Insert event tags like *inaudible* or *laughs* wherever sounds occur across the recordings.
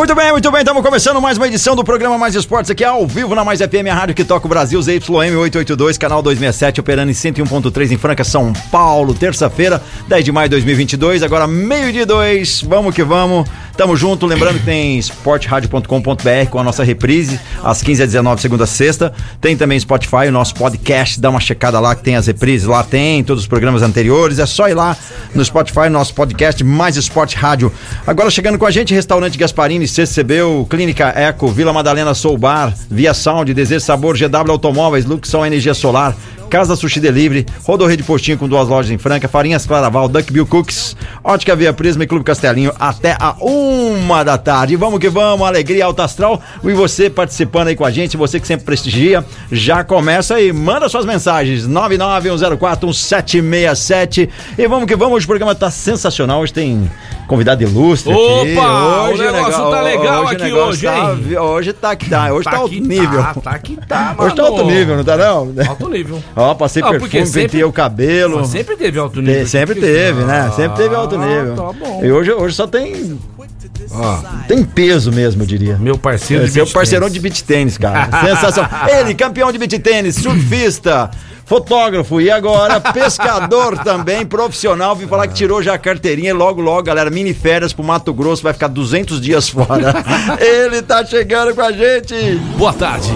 Muito bem, muito bem, estamos começando mais uma edição do programa Mais Esportes aqui ao vivo na Mais FM, a rádio que toca o Brasil, ZYM 882, canal 267, operando em 101.3 em Franca, São Paulo, terça-feira, 10 de maio de 2022, agora meio-dia 2, vamos que vamos, tamo junto, lembrando que tem esportradio.com.br com a nossa reprise, às 15 às 19 segunda a sexta, tem também Spotify, o nosso podcast, dá uma checada lá que tem as reprises, lá tem todos os programas anteriores, é só ir lá no Spotify, nosso podcast Mais Esporte Rádio. Agora chegando com a gente, Restaurante Gasparini, CCBU, Clínica Eco, Vila Madalena Soul Bar, Via Sound, Desejo Sabor, GW Automóveis, Luxon Energia Solar, Casa Sushi Delivery, Rodorreio de Postinho com duas lojas em Franca, Farinhas Claraval, Duck Bill Cooks, Ótica Via Prisma e Clube Castelinho até a uma da tarde. Vamos que vamos, alegria alta astral. E você participando aí com a gente, você que sempre prestigia, já começa aí, manda suas mensagens, 991041767 e vamos que vamos, hoje o programa tá sensacional, hoje tem convidado ilustre aqui. Opa, Hoje o negócio tá legal hoje o aqui negócio hoje, tá- hein? hoje tá que tá, hoje tá, alto que nível. Tá, tá que tá, Hoje tá mano. alto nível, não tá não? Alto nível. Ó, passei porque perfume, sempre- penteei o cabelo. Mas sempre teve alto Te- nível. sempre Porque- teve, né? Sempre teve alto Ah, nível. Tá bom. E hoje, hoje só tem, tem peso mesmo, eu diria. meu parceiro É, de seu beach parceirão de beat tênis, cara. *laughs* Sensacional. Ele, campeão de beat tênis, surfista, fotógrafo e agora *laughs* pescador também, profissional. Vim falar que tirou já a carteirinha e logo, logo, galera, mini férias pro Mato Grosso, vai ficar 200 dias fora. *laughs* Ele tá chegando com a gente. Boa tarde.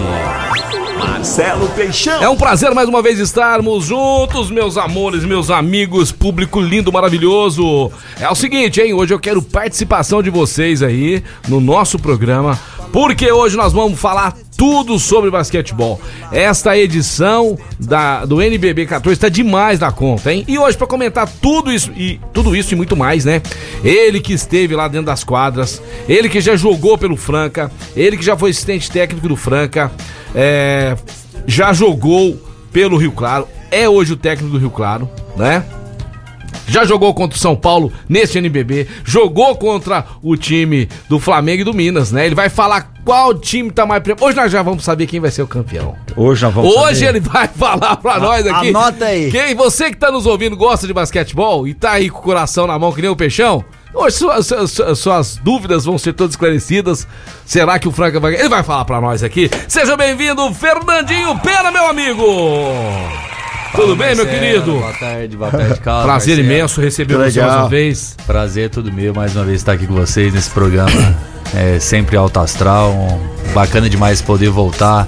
Marcelo Peixão. É um prazer mais uma vez estarmos juntos, meus amores, meus amigos, público lindo, maravilhoso. É o seguinte, hein? Hoje eu quero participação de vocês aí no nosso programa, porque hoje nós vamos falar tudo sobre basquetebol. Esta edição da, do NBB 14 está demais da conta, hein? E hoje para comentar tudo isso e tudo isso e muito mais, né? Ele que esteve lá dentro das quadras, ele que já jogou pelo Franca, ele que já foi assistente técnico do Franca, é, já jogou pelo Rio Claro, é hoje o técnico do Rio Claro, né? Já jogou contra o São Paulo nesse NBB, jogou contra o time do Flamengo e do Minas, né? Ele vai falar qual time tá mais preparado. Hoje nós já vamos saber quem vai ser o campeão. Hoje nós vamos Hoje saber. ele vai *laughs* falar pra nós aqui. anota aí. Quem, você que tá nos ouvindo gosta de basquetebol e tá aí com o coração na mão que nem o peixão, hoje suas, suas, suas dúvidas vão ser todas esclarecidas. Será que o Franca vai? Ele vai falar pra nós aqui. Seja bem-vindo, Fernandinho Pena, meu amigo! Tudo bem, meu querido? Boa tarde, boa tarde, Carlos. Prazer Marcelo. imenso receber você mais uma vez. Prazer tudo meu, mais uma vez estar aqui com vocês nesse programa. É sempre alto astral. um- bacana demais poder voltar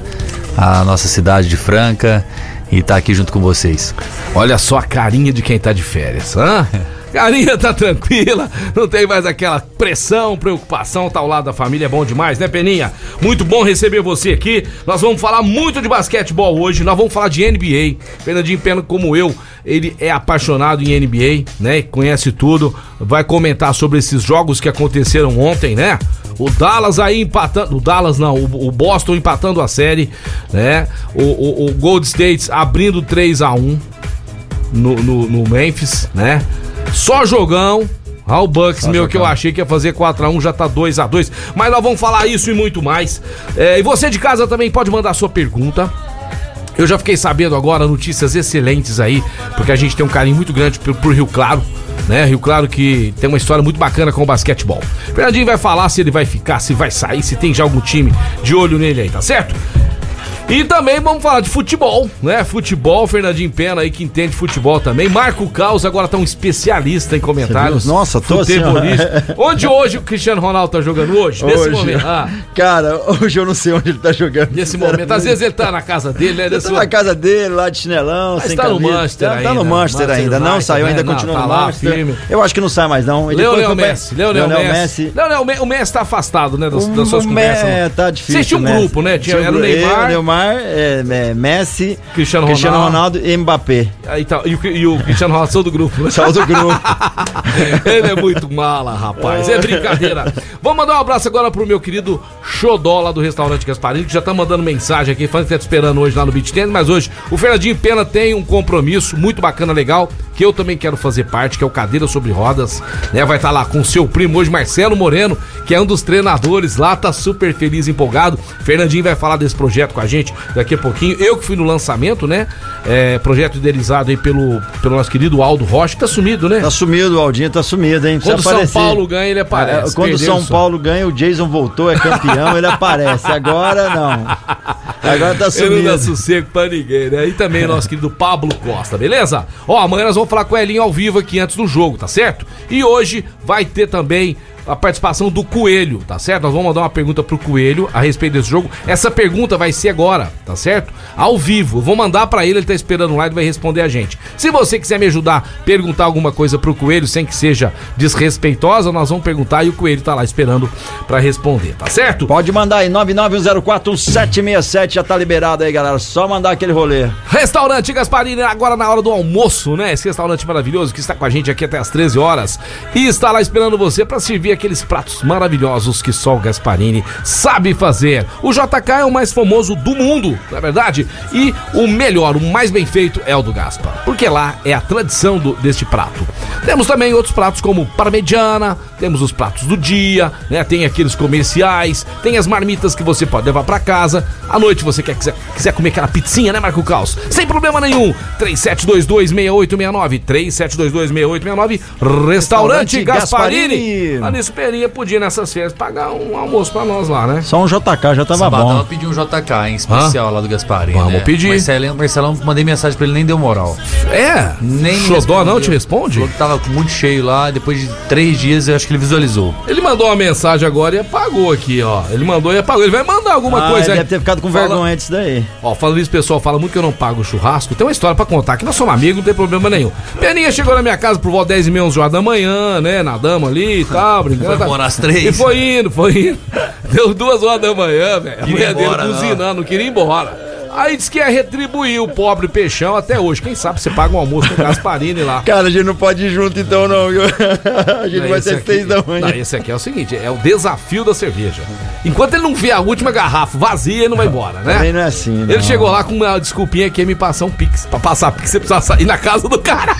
à nossa cidade de Franca e estar aqui junto com vocês. Olha só a carinha de quem tá de férias, hã? *laughs* Carinha tá tranquila, não tem mais aquela pressão, preocupação, tá ao lado da família, é bom demais, né, Peninha? Muito bom receber você aqui. Nós vamos falar muito de basquetebol hoje, nós vamos falar de NBA. Fernandinho Pena, como eu, ele é apaixonado em NBA, né? Conhece tudo, vai comentar sobre esses jogos que aconteceram ontem, né? O Dallas aí empatando. O Dallas não, o, Boston empatando a série, né? O, o, o Gold State abrindo 3 a 1 no, no, no Memphis, né? Só jogão. Ah, o Bucks, Só meu, que eu achei que ia fazer 4x1, já tá 2x2. Mas nós vamos falar isso e muito mais. É, e você de casa também pode mandar sua pergunta. Eu já fiquei sabendo agora notícias excelentes aí, porque a gente tem um carinho muito grande por, por Rio Claro, né? Rio Claro que tem uma história muito bacana com o basquetebol. Fernandinho vai falar se ele vai ficar, se vai sair, se tem já algum time de olho nele aí, tá certo? E também vamos falar de futebol, né? Futebol, Fernandinho Pena aí que entende futebol também. Marco Caos agora tá um especialista em comentários. Nossa, tô assim. *laughs* Onde hoje o Cristiano Ronaldo tá jogando hoje? Nesse Hoje. momento. Ah, Cara, hoje eu não sei onde ele tá jogando. nesse momento. Às vezes ele tá na casa dele, né? Nesse tá na casa dele, lá de chinelão, Mas sem tá no camisa. Manchester tá, tá ainda, no Manchester Manchester ainda. Não saiu, ainda né? Não, continua tá no lá, Manchester. firme. Eu acho que não sai mais, não. Ele Leonel pra- Messi. Leonel Messi. Leonel Me- o Messi tá afastado, né? Das, das suas O conversas. Messi, né? tá difícil, Vocês tinham um né? grupo, né? Tinha, era o Neymar, Neymar, é, é, Messi, Cristiano Cristiano Ronaldo. Ronaldo e Mbappé. Aí tá, e, o, e o Cristiano Ronaldo saiu do grupo, né? Do grupo. *laughs* Ele é muito mala, rapaz. É brincadeira. Vamos mandar um abraço agora pro meu querido Xodó lá do restaurante Gasparini, que já tá mandando mensagem aqui, falando que tá te esperando hoje lá no Beach Tennis, mas hoje o Fernandinho Pena tem um compromisso muito bacana, legal, que eu também quero fazer parte, que é o Cadeira sobre Rodas, né? Vai estar lá com o seu primo hoje, Marcelo Moreno, que é um dos treinadores lá, tá super feliz, empolgado. Fernandinho vai falar desse projeto com a gente daqui a pouquinho. Eu que fui no lançamento, né? É, projeto idealizado aí pelo, pelo nosso querido Aldo Rocha, que tá sumido, né? Tá sumido, o Aldinho tá sumido, hein? Precisa Quando o São. Paulo ganha, ele aparece. É, Quando São. Paulo ganha, o Jason voltou, é campeão, ele aparece. Agora não. Agora tá Ele não dá sumido. sossego pra ninguém, né? E também o nosso querido Pablo Costa, beleza? Ó, amanhã nós vamos falar com o Elinho ao vivo aqui antes do jogo, tá certo? E hoje vai ter também a participação do Coelho, tá certo? Nós vamos mandar uma pergunta pro Coelho a respeito desse jogo. Essa pergunta vai ser agora, tá certo? Ao vivo. Eu vou mandar pra ele, ele tá esperando lá e vai responder a gente. Se você quiser me ajudar a perguntar alguma coisa pro Coelho, sem que seja desrespeitosa, nós vamos perguntar e o Coelho tá lá esperando pra responder, tá certo? Pode mandar aí, 991041767, já tá liberado aí, galera. Só mandar aquele rolê. Restaurante Gasparini, agora na hora do almoço, né? Esse restaurante maravilhoso que está com a gente aqui até as 13 horas e está lá esperando você para servir aqueles pratos maravilhosos que só o Gasparini sabe fazer. O JK é o mais famoso do mundo, na é verdade, e o melhor, o mais bem feito é o do Gaspa, porque lá é a tradição do- deste prato. Temos também outros pratos como parmegiana, temos os pratos do dia, né? Tem aqueles comerciais, tem as marmitas que você pode levar para casa. À noite você quer, quiser, quiser comer aquela pizzinha, né, Marco Caos? Sem problema nenhum. 37226869, 37226869, Restaurante Restaurante Gasparini. Gasparini. A Nisso Perinha podia nessas férias pagar um almoço pra nós lá, né? Só um JK já tava Sabadão bom. eu pedi um JK em especial lá do Gasparinho. Vamos pedir. Marcelão, Marcelão, mandei mensagem pra ele, nem deu moral. É? Nem me Xodó não te responde? Falou que tava muito cheio lá, depois de três dias eu acho que ele visualizou. Ele mandou uma mensagem agora e apagou aqui, ó. Ele mandou e apagou. Ele vai mandar alguma Ah, coisa ele aí. deve ter ficado com Fala- vergonha disso daí. Ó, falando isso, pessoal, fala muito que eu não pago churrasco. Tem uma história pra contar, que nós somos amigos, não tem problema nenhum. Peninha chegou na minha casa por volta 10 e meia, 11 horas da manhã, né? Nadamos ali e tal, brincando. Foi tá- morar às três. E foi indo, foi indo. *laughs* Deu duas horas da manhã, velho. A Queria mulher ir dele embora, não. buzinando, não queria ir embora. Aí disse que ia retribuir o pobre peixão até hoje. Quem sabe você paga um almoço com o Gasparini lá. Cara, a gente não pode ir junto então, não. viu? *laughs* A gente Não, vai ser seis da manhã. Não, esse aqui é o seguinte, é o desafio da cerveja. Enquanto ele não vê a última garrafa vazia, ele não vai embora, né? Também não é assim, né? Ele chegou lá com uma desculpinha que ia me passar um pix. Pra passar pix, você precisa sair na casa do cara.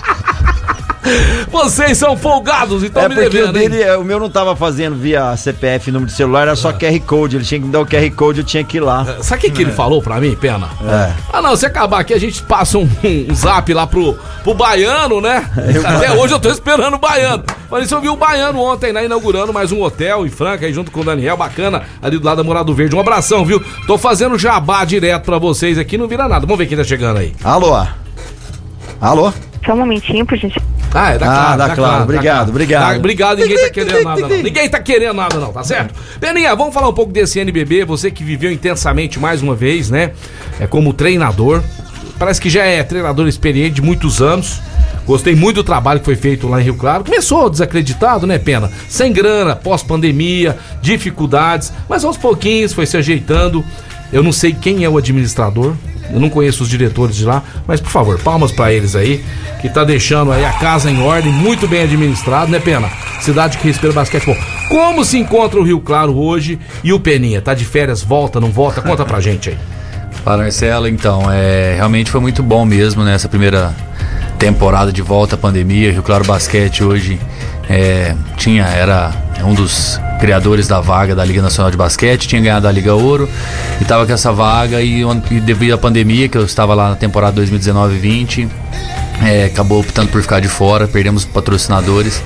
*laughs* Vocês são folgados, então É me porque o devendo, hein? dele, é, o meu não tava fazendo via CPF, número de celular, era só QR Code. Ele tinha que me dar o QR Code, eu tinha que ir lá. Sabe o que, que ele falou pra mim, Pena? É. Ah, não, se acabar aqui, a gente passa um, um zap lá pro, pro baiano, né? Até hoje eu tô esperando o baiano. Mas isso eu vi o baiano ontem, né? Inaugurando mais um hotel em Franca, aí junto com o Daniel, bacana, ali do lado da Morado Verde. Um abração, viu? Tô fazendo jabá direto pra vocês aqui, não vira nada. Vamos ver quem tá chegando aí. Alô? Alô? Só um momentinho, por gente. Ah, é da Ah, Claro. da Claro. Obrigado, obrigado. Tá, obrigado, ninguém tá querendo nada não. Ninguém tá querendo nada não, tá certo? Peninha, vamos falar um pouco desse NBB, você que viveu intensamente mais uma vez, né? É como treinador. Parece que já é treinador experiente de muitos anos. Gostei muito do trabalho que foi feito lá em Rio Claro. Começou desacreditado, né, Pena? Sem grana, pós-pandemia, dificuldades, mas aos pouquinhos foi se ajeitando. Eu não sei quem é o administrador, eu não conheço os diretores de lá, mas por favor, palmas pra eles aí, que tá deixando aí a casa em ordem, muito bem administrado, né, Pena? Cidade que respira basquetebol. Como se encontra o Rio Claro hoje e o Peninha? Tá de férias, volta, não volta? Conta pra gente aí. Fala, Marcelo, então, é, realmente foi muito bom mesmo nessa primeira temporada de volta à pandemia. Rio Claro Basquete hoje é, tinha, era um dos criadores da vaga da Liga Nacional de Basquete, tinha ganhado a Liga Ouro e estava com essa vaga e, e devido à pandemia, que eu estava lá na temporada 2019-20, é, acabou optando por ficar de fora, perdemos patrocinadores.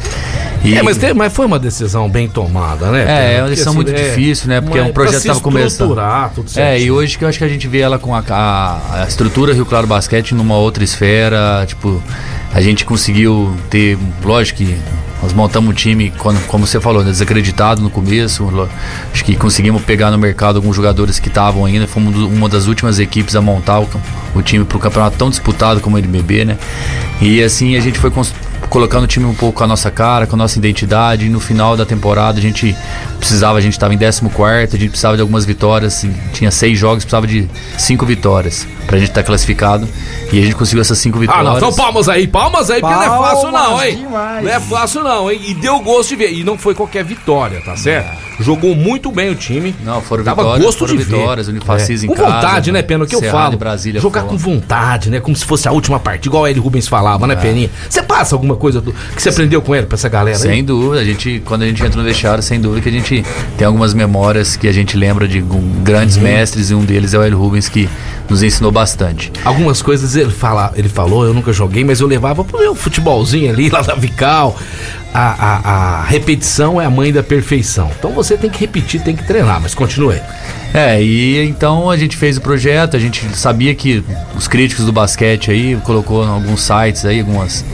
E, É, mas, mas foi uma decisão bem tomada, né? É, é uma decisão assim, muito difícil, né? Porque é um pra projeto se que tava começando. tudo É, certinho. e hoje que eu acho que a gente vê ela com a, a, a estrutura Rio Claro Basquete numa outra esfera, tipo, a gente conseguiu ter, lógico que nós montamos um time, como você falou, né, desacreditado no começo, acho que conseguimos pegar no mercado alguns jogadores que estavam ainda, fomos uma das últimas equipes a montar o, o time para o campeonato tão disputado como o NBB, né? E assim a gente foi colocando o time um pouco com a nossa cara, com a nossa identidade. E no final da temporada a gente precisava, a gente estava em 14, a gente precisava de algumas vitórias. assim, Tinha seis jogos, precisava de cinco vitórias pra gente estar classificado. E a gente conseguiu essas cinco Ah, vitórias. não, então palmas aí, palmas aí, porque não é fácil não, Palmas hein? demais. Não é fácil não, hein? E deu gosto de ver. E não foi qualquer vitória, tá certo? Jogou muito bem o time. Não, foram Dava vitórias, gosto foram de ver. vitórias, Unifacis É. em com casa, vontade, né, Pena? O que eu falo? Brasília Jogar fora. com vontade, né? Como se fosse a última partida, igual ele Rubens falava, É. né, Peninha? Você passa alguma coisa do- que você aprendeu com ele, pra essa galera aí? Sem dúvida, a gente, quando a gente entra no vestiário, sem dúvida que a gente tem algumas memórias que a gente lembra de grandes Uhum. mestres e um deles é o El Rubens que nos ensinou bastante. Algumas coisas ele, fala, ele falou, eu nunca joguei, mas eu levava pro meu futebolzinho ali, *laughs* lá na Vical. A, a- a repetição é a mãe da perfeição. Então você tem que repetir, tem que treinar, mas continue. aí. É, e então a gente fez o projeto, a gente sabia que os críticos do basquete aí colocou em alguns sites aí, algumas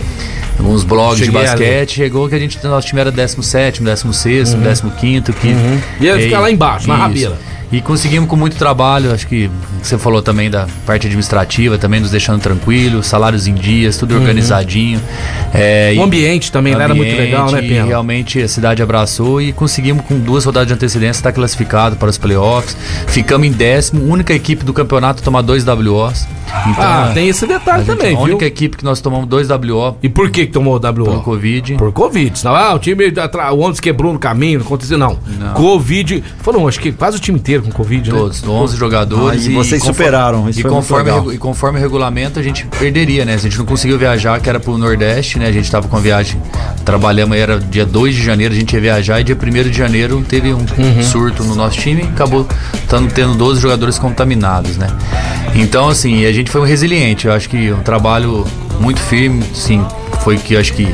alguns blogs Cheguei de basquete, chegou que a gente nosso time era 17º, 16º, 15º, que Uhum. Ia ficar lá embaixo, na rabeira. E conseguimos com muito trabalho, acho que você falou também da parte administrativa, também nos deixando tranquilo, salários em dias, tudo organizadinho. É, Uhum. O ambiente também lá era muito legal, né, e Pena? Realmente a cidade abraçou e conseguimos com duas rodadas de antecedência estar classificado para os playoffs. Ficamos em décimo, única equipe do campeonato a tomar dois WOs. Então, Ah, tem esse a, detalhe gente- também, a única viu? equipe que nós tomamos dois WO E por que que tomou o WO? pelo Covid. Por Covid. Senão, ah, o time, o ônibus quebrou no caminho, não aconteceu, não. Não. Covid. Foram, acho que quase o time inteiro com Covid, né? Todos, 11 jogadores. Ah, e vocês superaram, isso e foi muito conforme, legal. e conforme o regulamento, a gente perderia, né? Se a gente não conseguiu viajar, que era pro Nordeste, né? A gente tava com a viagem, trabalhamos, era dia 2 de janeiro, a gente ia viajar, e dia 1 de janeiro teve um Uhum. surto no nosso time e acabou tando, tendo 12 jogadores contaminados, né? Então, assim, a gente foi um resiliente. Eu acho que um trabalho muito firme, sim, foi que eu acho que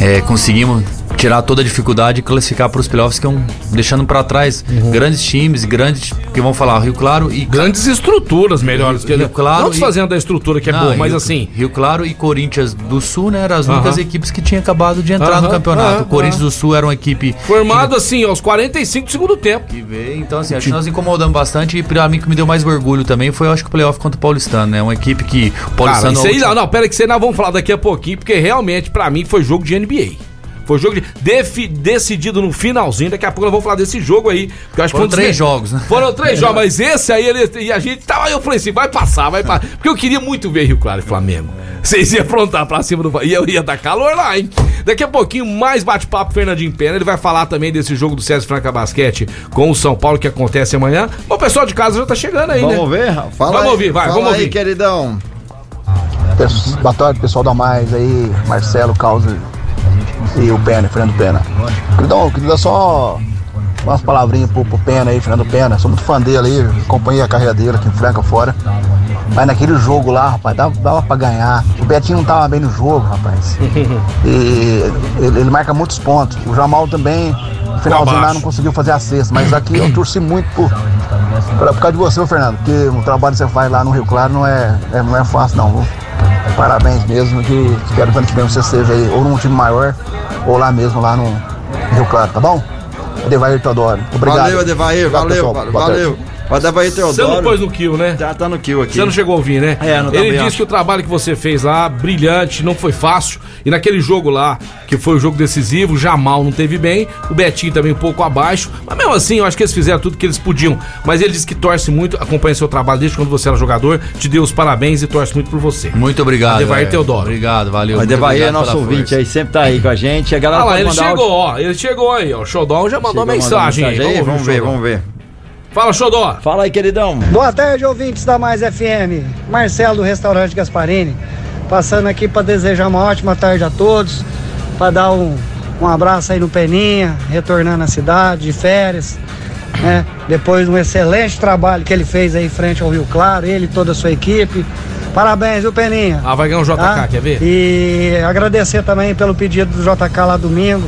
é, conseguimos tirar toda a dificuldade e classificar para os playoffs que iam deixando para trás Uhum. grandes times, grandes que vão falar Rio Claro e Grandes estruturas melhores. que Rio Claro não e- desfazendo a estrutura que é Não, boa, mas Rio- assim. Rio Claro e Corinthians do Sul, né, eram as Aham. únicas equipes que tinham acabado de entrar Aham, no campeonato. o Corinthians do Sul era uma equipe Formado assim, aos 45 do segundo tempo. que veio, então assim, acho que nós incomodamos bastante e pra mim que me deu mais orgulho também foi, eu acho que o playoff contra o Paulistano, né? Uma equipe que o Cara, Paulistano isso aí, não, não, pera que você nós vamos falar daqui a pouquinho, porque realmente, pra mim, foi jogo de NBA. Foi jogo de, defi- decidido no finalzinho. Daqui a pouco nós vamos falar desse jogo aí. Porque eu acho que Foram dos três me- jogos, né? Foram três *laughs* jogos, mas esse aí, ele, e a gente tava. Eu falei assim: vai passar, vai passar. Porque eu queria muito ver Rio Claro e Flamengo. Vocês iam aprontar pra cima do. E eu ia dar calor lá, hein? Daqui a pouquinho, mais bate-papo Fernandinho Pena. Ele vai falar também desse jogo do César Franca Basquete com o São Paulo que acontece amanhã. Bom, o pessoal de casa já tá chegando aí, Vamos né? ver? Fala Vamos aí, ouvir, vai, fala vamos aí, ouvir. queridão. Boa tarde, pessoal da Mais aí, Marcelo, Causa e o Pena, Fernando Pena. Queridão, eu queria dar só umas palavrinhas pro, pro Pena aí, Fernando Pena. Sou muito fã dele aí, acompanhei a carreira dele aqui em Franca fora. Mas naquele jogo lá, rapaz, dava, dava pra ganhar. O Betinho não tava bem no jogo, rapaz. *laughs* E ele, ele marca muitos pontos. O Jamal também, no finalzinho lá, não conseguiu fazer a cesta. Mas aqui eu torci muito por, por, por causa de você, ô Fernando. Porque o trabalho que você faz lá no Rio Claro não é, é- não é fácil, não. viu? Parabéns mesmo, que espero que ano que vem você esteja aí, ou num time maior, ou lá mesmo, lá no Rio Claro, tá bom? Adevair Teodoro. Obrigado. Valeu, Adevair, Obrigado, valeu, pessoal. Boa tarde. Valeu. O Adevair Você não Teodoro. pôs no kill, né? Já tá no kill aqui. Você não chegou a ouvir, né? É, não Ele também disse acho. que o trabalho que você fez lá, brilhante, não foi fácil. E naquele jogo lá, que foi o jogo decisivo, Jamal não teve bem, o Betinho também um pouco abaixo. Mas mesmo assim, eu acho que eles fizeram tudo que eles podiam. Mas ele disse que torce muito, acompanha seu trabalho desde quando você era jogador, te deu os parabéns e torce muito por você. Muito obrigado. Adevair é. Teodoro. Obrigado, valeu. Adevair é nosso ouvinte força. aí, sempre tá aí com a gente. A galera Ah lá, ele chegou, áudio. ó. Ele chegou aí, ó. O Xodó já mandou Chegou, mandou mensagem, aí. aí. Vamos o ver, vamos ver. Fala, Xodó. Fala aí, queridão. Boa tarde, ouvintes da Mais FM. Marcelo do Restaurante Gasparini. Passando aqui para desejar uma ótima tarde a todos. Para dar um, um abraço aí no Peninha, retornando à cidade, de férias. Né? Depois de um excelente trabalho que ele fez aí frente ao Rio Claro, ele e toda a sua equipe. Parabéns, viu, Peninha? Ah, vai ganhar um JK, tá? quer ver? E agradecer também pelo pedido do JK lá domingo.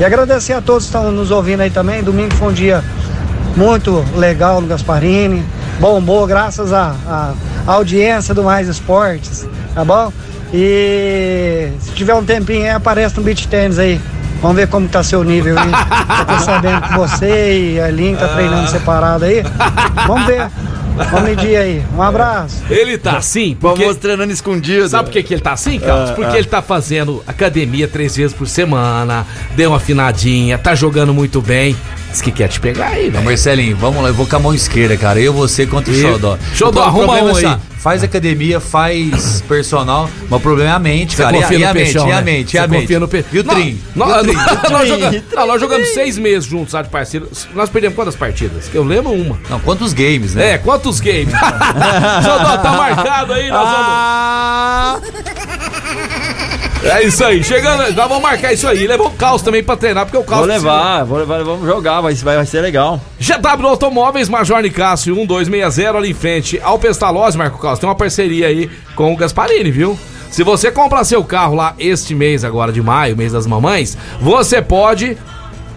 E agradecer a todos que estão nos ouvindo aí também. Domingo foi um dia muito legal no Gasparini. Bombou graças à à audiência do Mais Esportes, tá bom? E se tiver um tempinho aí, aparece no beach tênis aí. Vamos ver como tá seu nível aí. *laughs* Eu tô sabendo que você e a Lin tá treinando separado aí. Vamos ver. Vamos medir aí. Um abraço. Ele tá assim porque... Vamos treinando escondido. Sabe por que, que ele tá assim, Carlos? Ah, Porque ah. ele tá fazendo academia três vezes por semana, deu uma afinadinha, tá jogando muito bem. Diz que quer te pegar aí, velho. Marcelinho, vamos lá, eu vou com a mão esquerda, cara. Eu, você contra o E- Xodó. Xodó, arruma um é assim, aí. Faz academia, faz *coughs* personal, mas o problema é a mente, Você cara. confia e, e no a mente, Peixão, e a né? mente, e a mente. confia no Pe... E o Trim? E *laughs* nós, e nós jogamos seis meses juntos, sabe, parceiro? Nós perdemos quantas partidas? Eu lembro uma. Não, quantos games, né? É, quantos games? *laughs* Xodó, tá marcado aí, nós Ah. vamos... É isso aí, chegando, nós vamos marcar isso aí. Levou o Caos também pra treinar, porque o Caos... Vou levar, vou levar, vamos jogar, vai, vai, vai ser legal. GW Automóveis, Major Nicásio 1260 ali em frente ao Pestalozzi, Marco Caos. Tem uma parceria aí com o Gasparini, viu? Se você comprar seu carro lá este mês agora de maio, mês das mamães, você pode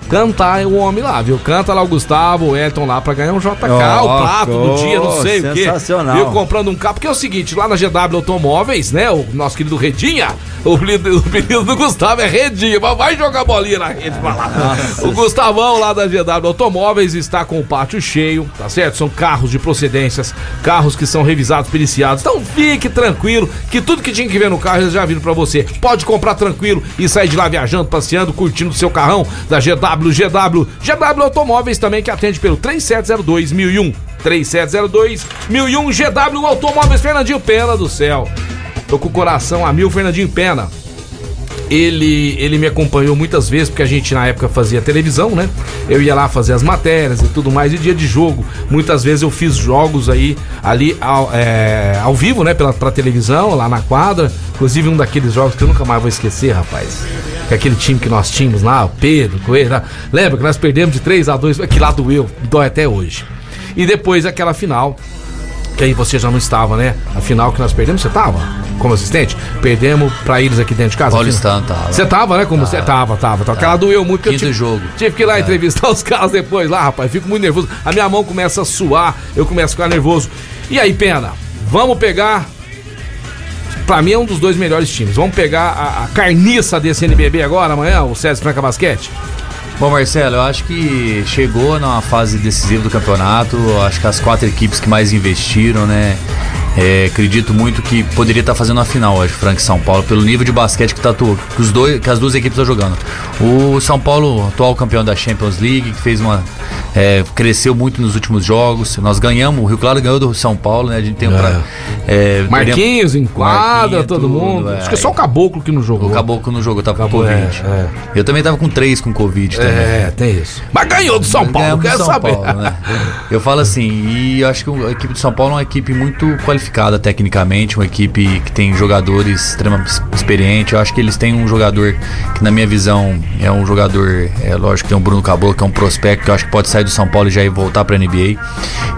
cantar o homem lá, viu? Canta lá o Gustavo, o Elton lá pra ganhar um JK, Ó, o prato do oh, dia, não sei o quê. sensacional. Viu? Comprando um carro. Porque é o seguinte, lá na GW Automóveis, né? O nosso querido Redinha, o apelido, o apelido do Gustavo é Redinha, mas vai jogar bolinha na rede pra lá. O Gustavão lá da GW Automóveis está com o pátio cheio, tá certo? São carros de procedências, carros que são revisados, periciados. Então fique tranquilo, que tudo que tinha que ver no carro eles já viram pra você. Pode comprar tranquilo e sair de lá viajando, passeando, curtindo o seu carrão da GW, GW. GW Automóveis também que atende pelo 3702 1001. 3702 1001 GW Automóveis Fernandinho Pena do céu. Tô com o coração a mil, Fernandinho Pena. Ele, ele me acompanhou muitas vezes, porque a gente na época fazia televisão, né? Eu ia lá fazer as matérias e tudo mais, e dia de jogo. Muitas vezes eu fiz jogos aí, ali ao, é, ao vivo, né? Pela, pra televisão, lá na quadra. Inclusive um daqueles jogos que eu nunca mais vou esquecer, rapaz. É aquele time que nós tínhamos lá, o Pedro, Coelho. Lembra que nós perdemos de 3 a 2 Que lá doeu, dói até hoje. E depois aquela final, que aí você já não estava, né? A final que nós perdemos, você tava como assistente? Perdemos pra eles aqui dentro de casa. Paulistano tava. Você tava, né? Como você tava, tava, tava. Aquela doeu muito. que eu Quinto tive, jogo. Tive que ir lá entrevistar os *laughs* caras depois lá, rapaz. Fico muito nervoso. A minha mão começa a suar, eu começo a ficar nervoso. E aí, Pena, vamos pegar. Pra mim é um dos dois melhores times. Vamos pegar a, a carniça desse NBB agora, amanhã, o César Franca Basquete. Bom, Marcelo, eu acho que chegou numa fase decisiva do campeonato. Eu Acho que as quatro equipes que mais investiram, né? É, acredito muito que poderia estar fazendo a final hoje, Franca e São Paulo, pelo nível de basquete que, tá, atu- que, os dois, que as duas equipes estão jogando. O São Paulo, atual campeão da Champions League, que fez uma. é, cresceu muito nos últimos jogos. Nós ganhamos, o Rio Claro ganhou do São Paulo, né? A gente tem um. pra- é, Marquinhos em quadra, todo tudo, mundo. é. Acho que é só o Caboclo que não jogou. O Caboclo no jogo, eu tava com Covid. é, é. Eu também tava com três com Covid também. É, tem isso. Mas ganhou do São Paulo, do quero saber. Paulo, né? Eu falo assim, e eu acho que a equipe de São Paulo é uma equipe muito qualificada tecnicamente, uma equipe que tem jogadores extremamente experientes. Eu acho que eles têm um jogador que, na minha visão, é um jogador, é lógico que tem um Bruno Caboclo, que é um prospecto que eu acho que pode sair do São Paulo e já ir voltar pra NBA.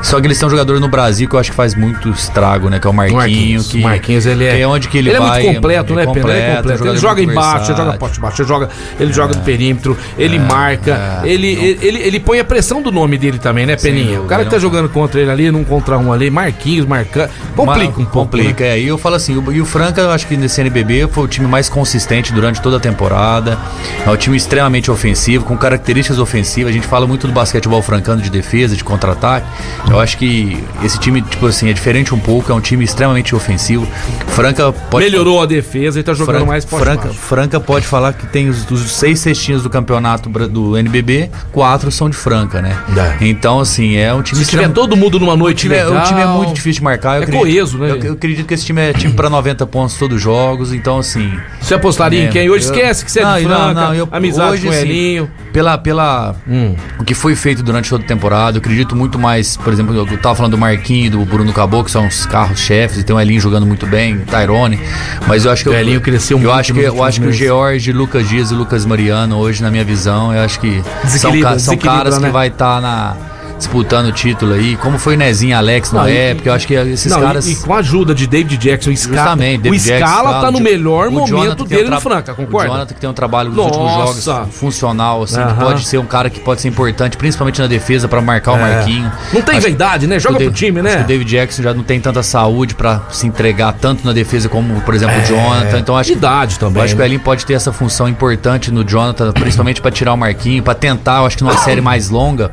Só que eles têm um jogador no Brasil que eu acho que faz muito estrago, né? Que é o Marquinho. Marquinhos, que, Marquinhos, ele é. é onde que ele, é vai. muito completo, né, Pena? Ele é completo, completo. um Ele joga embaixo, ele joga poste baixo, ele joga, ele joga no perímetro, ele marca, ele, ele, ele, ele põe a pressão do nome dele também, né, Peninha? O cara que tá ele é jogando contra ele ali, num contra um ali, Marquinhos, marcando. Complica um Uma- pouco. Complica, né? é. E eu falo assim, o, e o Franca, eu acho que nesse NBB foi o time mais consistente durante toda a temporada. É um time extremamente ofensivo, com características ofensivas. A gente fala muito do basquetebol francano de defesa, de contra-ataque. Eu acho que esse time, tipo assim, é diferente um pouco, é um time extremamente ofensivo. Franca pode. Melhorou a defesa e tá jogando Franca, mais poste Franca. Franca pode falar que tem os, os seis cestinhos do campeonato do NBB, quatro são de Franca, né? É. Então, assim, é um time Se tiver extrem- todo mundo numa o noite time, é, legal... o time é muito difícil de marcar. Eu É acredito- coeso, né? Eu, eu acredito que esse time é time pra 90 pontos todos os jogos, então assim. Você apostaria em é, quem? Hoje eu- esquece que você é Não, de não, Franca, não, eu- amizade hoje, com o assim, Elinho. Pela, pela Hum. o que foi feito durante toda a temporada, eu acredito muito mais, por exemplo, eu tava falando do Marquinhos, do Bruno Caboclo, que são os carros chefes, e tem o Elinho jogando muito bem, Tyrone, mas eu acho que O eu- Elinho cresceu eu muito acho que eu acho que o. George, Lucas Dias e Lucas Mariano hoje na minha visão, eu acho que são, são caras né? que vai estar na disputando o título aí, como foi o Nezinho e Alex na Não, e- época, eu acho que esses Não, e- caras e, com a ajuda de David Jackson, o Scala, Justamente, o Scala tá no o melhor o momento tem um dele no Franca, concorda? O Jonathan que tem um trabalho nos últimos Nossa. jogos funcional, assim, que Aham. pode ser um cara que pode ser importante, principalmente na defesa, pra marcar o É. Marquinho. Não tem Acho- vaidade, né? Joga o pro time, né? que O David Jackson já não tem tanta saúde pra se entregar tanto na defesa como, por exemplo, o Jonathan. Então acho que- Idade também, Eu acho que o né? Elinho pode ter essa função importante no Jonathan, principalmente pra tirar o Marquinho, pra tentar, eu acho que numa *coughs* série mais longa,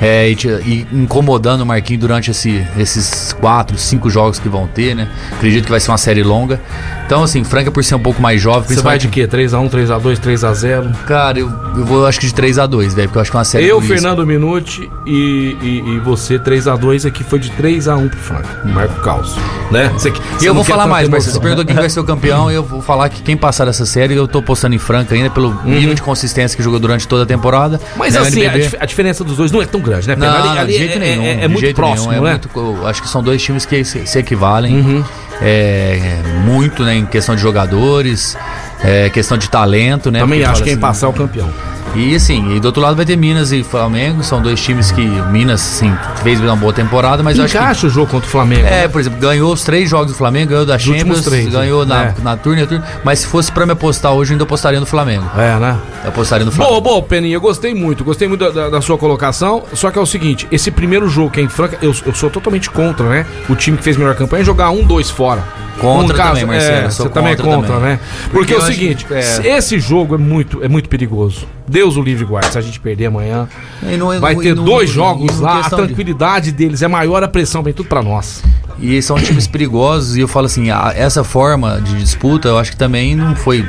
é, e realmente e incomodando o Marquinhos durante esse, esses quatro, cinco jogos que vão ter, né? Acredito que vai ser uma série longa. Então, assim, Franca por ser um pouco mais jovem. Você vai de quê? 3x1, 3x2, 3x0? Cara, eu, eu vou acho que de 3x2, velho, porque eu acho que é uma série Eu. Fernando Minuti e, e, e você 3x2 aqui foi de 3x1 pro Franca. Marco Caos. Né? Você, E você eu não vou falar mais, mas você perguntou quem vai ser o campeão, e *laughs* eu vou falar que quem passar dessa série, eu tô postando em Franca ainda pelo nível de consistência que jogou durante toda a temporada. Uhum. Mas né, assim, a, dif- a diferença dos dois não é tão grande, né? Pedro? Não, ali de jeito é, nenhum. é- é muito jeito próximo, nenhum, é né? muito- acho que são dois times que se, se equivalem. Uhum. É, é, muito, né, em questão de jogadores, é, questão de talento, né? Também acho fala quem assim, passar é o campeão. E assim, e do outro lado vai ter Minas e Flamengo, são dois times que Minas, sim, fez uma boa temporada, mas eu acho que Encaixa o jogo contra o Flamengo. é, né? por exemplo, ganhou os três jogos do Flamengo, ganhou da Os Champions, três, ganhou né? na, É. na turno, e turno. Mas se fosse pra me apostar hoje, eu ainda apostaria no Flamengo. É, né? Eu apostaria no Flamengo. Bom, bom, Peninha, eu gostei muito, gostei muito da, da- da sua colocação. Só que é o seguinte: esse primeiro jogo que é em Franca, eu, eu sou totalmente contra, né? O time que fez melhor campanha jogar um, dois fora. Contra Um caso- também, Marcelo, É, você também é contra também. né? Porque, Porque é o seguinte: que, é. esse jogo é muito, é muito perigoso. Deus o livre guarde. Se a gente perder amanhã, E não é- vai ter não- dois não- jogos não lá. A questão de- tranquilidade deles é maior, a pressão vem tudo pra nós. E são times perigosos, e eu falo assim, a- essa forma de disputa, eu acho que também não foi.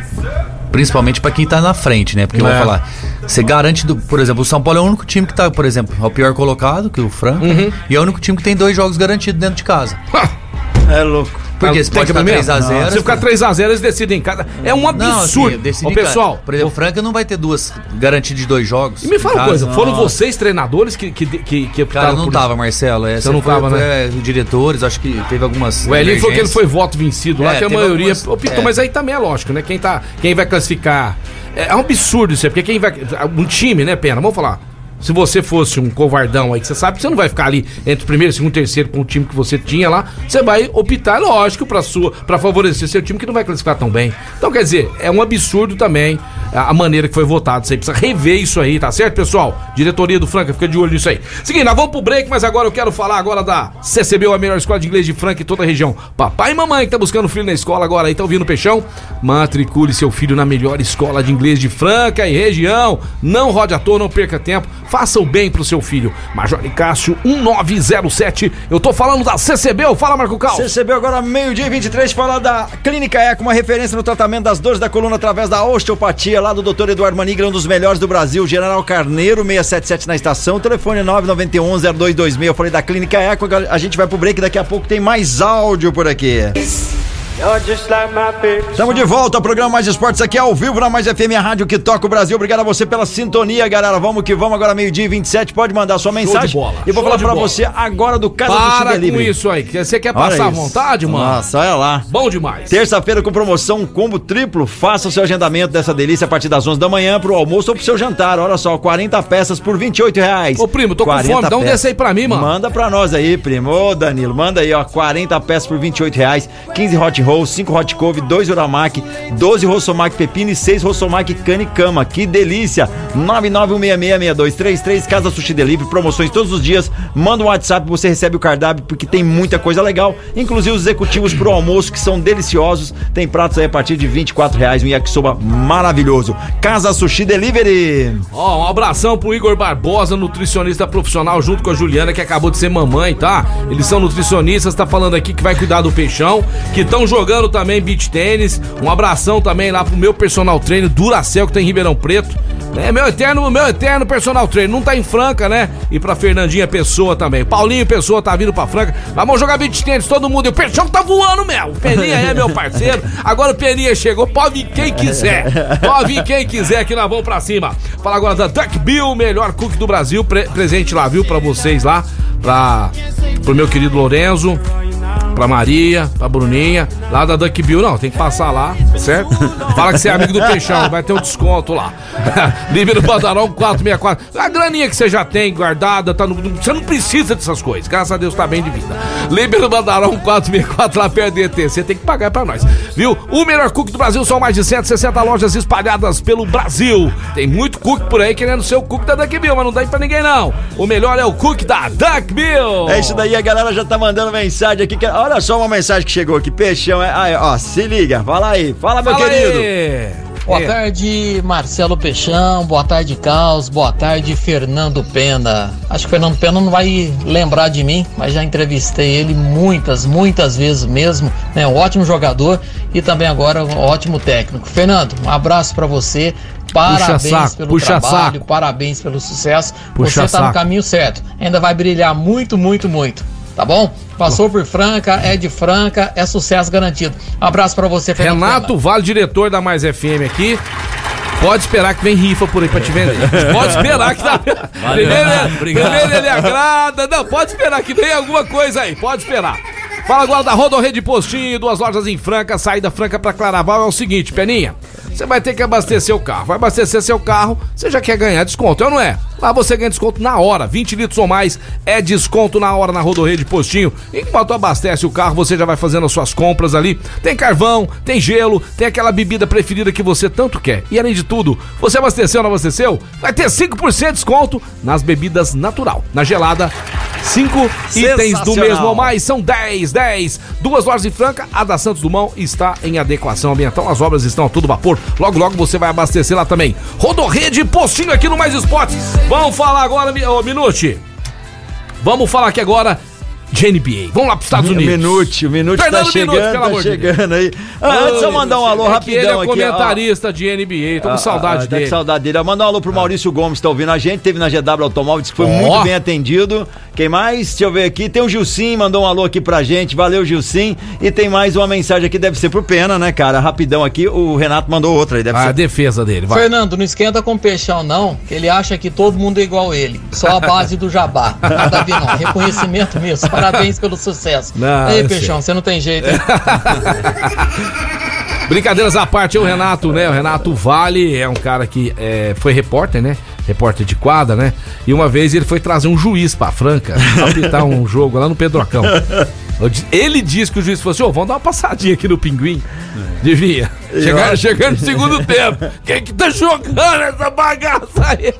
Principalmente pra quem tá na frente, né? Porque eu É. vou falar. Você garante, do, por exemplo, o São Paulo é o único time que tá, por exemplo, é o pior colocado, que o Franca, Uhum. e é o único time que tem dois jogos garantidos dentro de casa. É louco. Porque Tem pode ficar mesmo? 3x0. Se ficar 3x0, eles decidem em cada. É um Não, absurdo. assim, decide Ô, casa. pessoal, Por exemplo, o Franca não vai ter duas garantidas de dois jogos. E me fala uma casa. coisa, foram vocês treinadores que, que, que, que Cara, optaram não por tava, Marcelo. Essa Você não foi, tava, né? é, diretores, acho que teve algumas. O Elinho falou que ele foi voto vencido lá, É, que a maioria algumas- optou, é. mas aí também é lógico, né? Quem, tá, quem vai classificar. É, é um absurdo isso porque quem vai. Um time, né, Pena? Vamos falar. Se você fosse um covardão aí, que você sabe que você não vai ficar ali entre o primeiro, segundo terceiro com o time que você tinha lá, você vai optar, lógico, pra sua para favorecer seu time que não vai classificar tão bem. Então, quer dizer, é um absurdo também a, maneira que foi votado. Você precisa rever isso aí, tá certo, pessoal? Diretoria do Franca, fica de olho nisso aí. Seguinte, nós vamos pro break, mas agora eu quero falar agora da CCBU, a melhor escola de inglês de Franca em toda a região. Papai e mamãe que tá buscando filho na escola agora aí, tá ouvindo o Peixão? Matricule seu filho na melhor escola de inglês de Franca e região. Não rode à toa, não perca tempo. Faça o bem pro seu filho. Major Cássio 1907. Eu tô falando da CCBU. Fala, Marco Cal. Recebeu agora meio-dia e 23 falar da Clínica Eco, uma referência no tratamento das dores da coluna através da osteopatia, lá do Dr. Eduardo Manigra, um dos melhores do Brasil, General Carneiro 677 na estação, telefone 991-0226. Eu falei da Clínica Eco, a gente vai pro break, daqui a pouco tem mais áudio por aqui. Estamos de volta ao programa Mais Esportes aqui ao vivo na Mais FM, a rádio que toca o Brasil. Obrigado a você pela sintonia, galera. Vamos que vamos agora meio-dia e 27. Pode mandar sua mensagem. bola, E vou show falar bola. você agora do Casa do Para com Delivery. isso aí. que Você quer Olha passar à isso. vontade, mano? Nossa, olha lá. Bom demais. Terça-feira com promoção combo triplo. Faça o seu agendamento dessa delícia a partir das 11 da manhã pro almoço ou pro seu jantar. Olha só, 40 peças por 28 reais. Ô, primo, tô com 40 fome. Dá um desse aí pra mim, mano. Manda pra nós aí, primo. Ô, Danilo, manda aí, ó. 40 peças por 28 reais. 15 hot rolls, 5 hot couve, 2 uramaki, 12 rossomac pepino e 6 rossomac cane cama. Que delícia! 991666233 Casa Sushi Delivery, promoções todos os dias. Manda um WhatsApp, você recebe o cardápio porque tem muita coisa legal, inclusive os executivos pro almoço que são deliciosos. Tem pratos aí a partir de 24 reais, um yakisoba maravilhoso. Casa Sushi Delivery. Ó, um abração pro Igor Barbosa, nutricionista profissional, junto com a Juliana, que acabou de ser mamãe, tá? Eles são nutricionistas, tá falando aqui que vai cuidar do peixão, que estão jogando também beach tênis. Um abração também lá pro meu personal trainer, Duracel, que tá em Ribeirão Preto. É meu eterno, meu eterno personal trainer, não tá em Franca, né? E pra Fernandinha Pessoa também. Paulinho Pessoa tá vindo pra Franca. Vamos jogar beach tênis, todo mundo. E o peixão tá voando, meu. O Peninha é meu parceiro. Agora o Peninha chegou, pode vir quem quiser. Pode vir quem quiser que nós vamos pra cima. Fala agora da Duck Bill, melhor cook do Brasil. Pre- presente lá, viu? Pra vocês lá. Pra, pro meu querido Lorenzo. Pra Maria, pra Bruninha, lá da Duck Bill. Não, tem que passar lá, certo? Fala que você é amigo do Peixão, vai ter um desconto lá. No Badarão 464. A graninha que você já tem guardada, tá no, você não precisa dessas coisas. Graças a Deus tá bem de vida. No Badarão 464 lá perto do ET. Você tem que pagar pra nós. Viu? O melhor cook do Brasil são mais de 160 lojas espalhadas pelo Brasil. Tem muito cook por aí querendo ser o cook da Duck Bill, mas não dá pra ninguém não. O melhor é o cook da Duck Bill. É isso daí, a galera já tá mandando mensagem aqui. que- Olha só uma mensagem que chegou aqui. Peixão, é. Aí, ó, se liga, fala aí. Fala, meu Fala querido. aí. Boa É. tarde, Marcelo Peixão. Boa tarde, Caos. Boa tarde, Fernando Pena. Acho que o Fernando Pena não vai lembrar de mim, mas já entrevistei ele muitas, muitas vezes mesmo. É um ótimo jogador e também agora um ótimo técnico. Fernando, um abraço pra você. Parabéns saco, pelo puxa trabalho, saco. parabéns pelo sucesso. Puxa você tá no saco. caminho certo. Ainda vai brilhar muito, muito, muito. Tá bom? Passou por Franca, é de Franca, é sucesso garantido. Um abraço pra você, Fernando. Renato Pena. Vale, diretor da Mais FM aqui. Pode esperar que vem rifa por aí pra te vender. Pode esperar que tá. primeiro, ele, obrigado. primeiro ele agrada. Não, pode esperar que vem alguma coisa aí. Pode esperar. Fala agora da Rodorrede Postinho, duas lojas em Franca, saída Franca pra Claraval. É o seguinte, Peninha. Você vai ter que abastecer o carro. Vai abastecer seu carro, você já quer ganhar desconto, é ou não é? Lá você ganha desconto na hora, 20 litros ou mais é desconto na hora na Rodorrede Postinho. Enquanto abastece o carro, você já vai fazendo as suas compras ali. Tem carvão, tem gelo, tem aquela bebida preferida que você tanto quer. E além de tudo, você abasteceu ou não abasteceu? Vai ter 5% de desconto nas bebidas natural. Na gelada, 5 itens do mesmo ou mais, são 10, 10. Duas lojas em Franca, a da Santos Dumont está em adequação ambiental. As obras estão a todo vapor. Logo, logo você vai abastecer lá também. Rodorrede Postinho aqui no Mais Esportes. Vamos falar agora, ô Minute. Vamos falar aqui agora de NBA. Vamos lá para os Estados Unidos. Minute, o Minute tá chegando, Minuti, pelo tá amor de chegando aí. Ah, antes de eu mandar um alô É que ele é rapidão aqui. comentarista de NBA. Tô com Ah, saudade ah, tá dele. com saudade dele. Mandar um alô pro Maurício Gomes, que tá ouvindo a gente. Teve na GW Automóvel, disse que foi Ó. muito bem atendido. Quem mais? Deixa eu ver aqui. Tem o Gilcim, mandou um alô aqui pra gente. Valeu, Gilcim. E tem mais uma mensagem aqui, deve ser pro Pena, né, cara? Rapidão aqui. O Renato mandou outra aí, deve A ser. defesa dele, vai. Fernando, não esquenta com o Peixão, não, que ele acha que todo mundo é igual a ele. Só a base do jabá. Nada a ver, não. Reconhecimento mesmo. Parabéns pelo sucesso. Não, Ei, Peixão, você não tem jeito? *laughs* Brincadeiras à parte, o Renato, né? O Renato Vale é um cara que é, foi repórter, né? Repórter de quadra, né? E uma vez ele foi trazer um juiz pra Franca pra apitar um jogo lá no Pedrocão. Ele disse que o juiz falou assim: ô, vamos dar uma passadinha aqui no pinguim. Devia. Chegar, chegando no segundo tempo. Quem que tá jogando essa bagaça aí?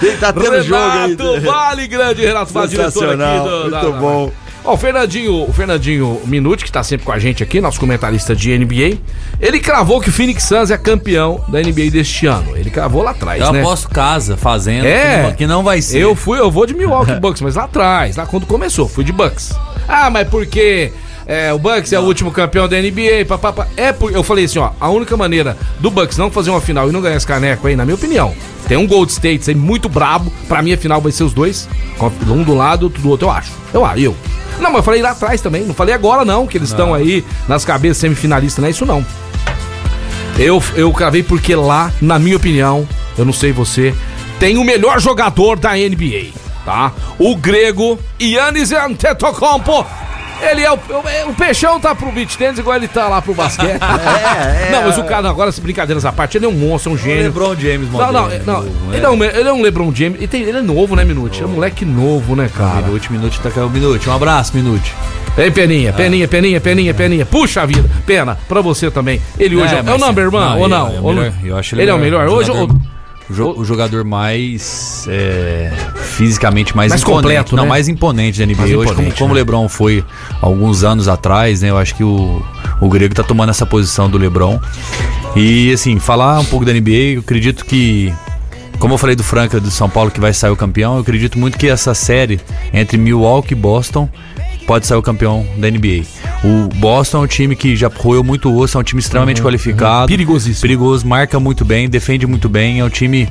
Quem tá tendo jogo aí? Renato Vale, grande Renato Vale, diretor aqui do, muito da- bom. Ó, o Fernandinho, o Fernandinho Minuti, que tá sempre com a gente aqui, nosso comentarista de NBA, ele cravou que o Phoenix Suns é campeão da NBA deste ano. Ele cravou lá atrás, Eu né? aposto casa, fazendo, É. que, não, não vai ser. Eu fui, eu vou de Milwaukee *laughs* Bucks, mas lá atrás, lá quando começou, fui de Bucks. Ah, mas porque é, o Bucks é o último campeão da NBA, papapá. É por, eu falei assim, ó, a única maneira do Bucks não fazer uma final e não ganhar esse caneco aí, na minha opinião, tem um Gold State aí muito brabo, pra mim a final vai ser os dois, um do lado, outro do outro, eu acho. Eu acho, eu. Não, mas eu falei lá atrás também, não falei agora não, que eles estão aí nas cabeças semifinalistas, não é isso não. Eu, eu cravei porque lá, na minha opinião, eu não sei você, tem o melhor jogador da NBA, tá? O grego Yannis Antetokounmpo. Ele é o, o, o peixão tá pro beat tennis igual ele tá lá pro basquete. *laughs* É, é. não, mas o cara, agora, se brincadeiras à parte, ele é um monstro, é um gênio. LeBron James, Não, não, modelo, não. novo, Ele, né? é um, ele é um LeBron James. Ele, tem- ele é novo, né, Minute? É um moleque novo, né, cara? Minute, Minute, tá caindo Minute. Um abraço, Minute. Ei, Peninha, Peninha, Peninha, Peninha, Peninha. Puxa vida. Pena, pra você também. Ele hoje é, é, o number não, ou ele não? é o Ou não? eu acho ele é o melhor. Hoje, o, jo- o jogador mais é, fisicamente mais, Mais completo, não, né? mais imponente da NBA. Mais Hoje, como, como o né? LeBron foi alguns anos atrás, né? Eu acho que o, o Grego tá tomando essa posição do LeBron. E assim, falar um pouco da NBA, eu acredito que como eu falei do Franca do São Paulo que vai sair o campeão, eu acredito muito que essa série entre Milwaukee e Boston pode sair o campeão da NBA. O Boston é um time que já roeu muito osso, é um time extremamente qualificado. Perigosíssimo. Perigoso, marca muito bem, defende muito bem, é um time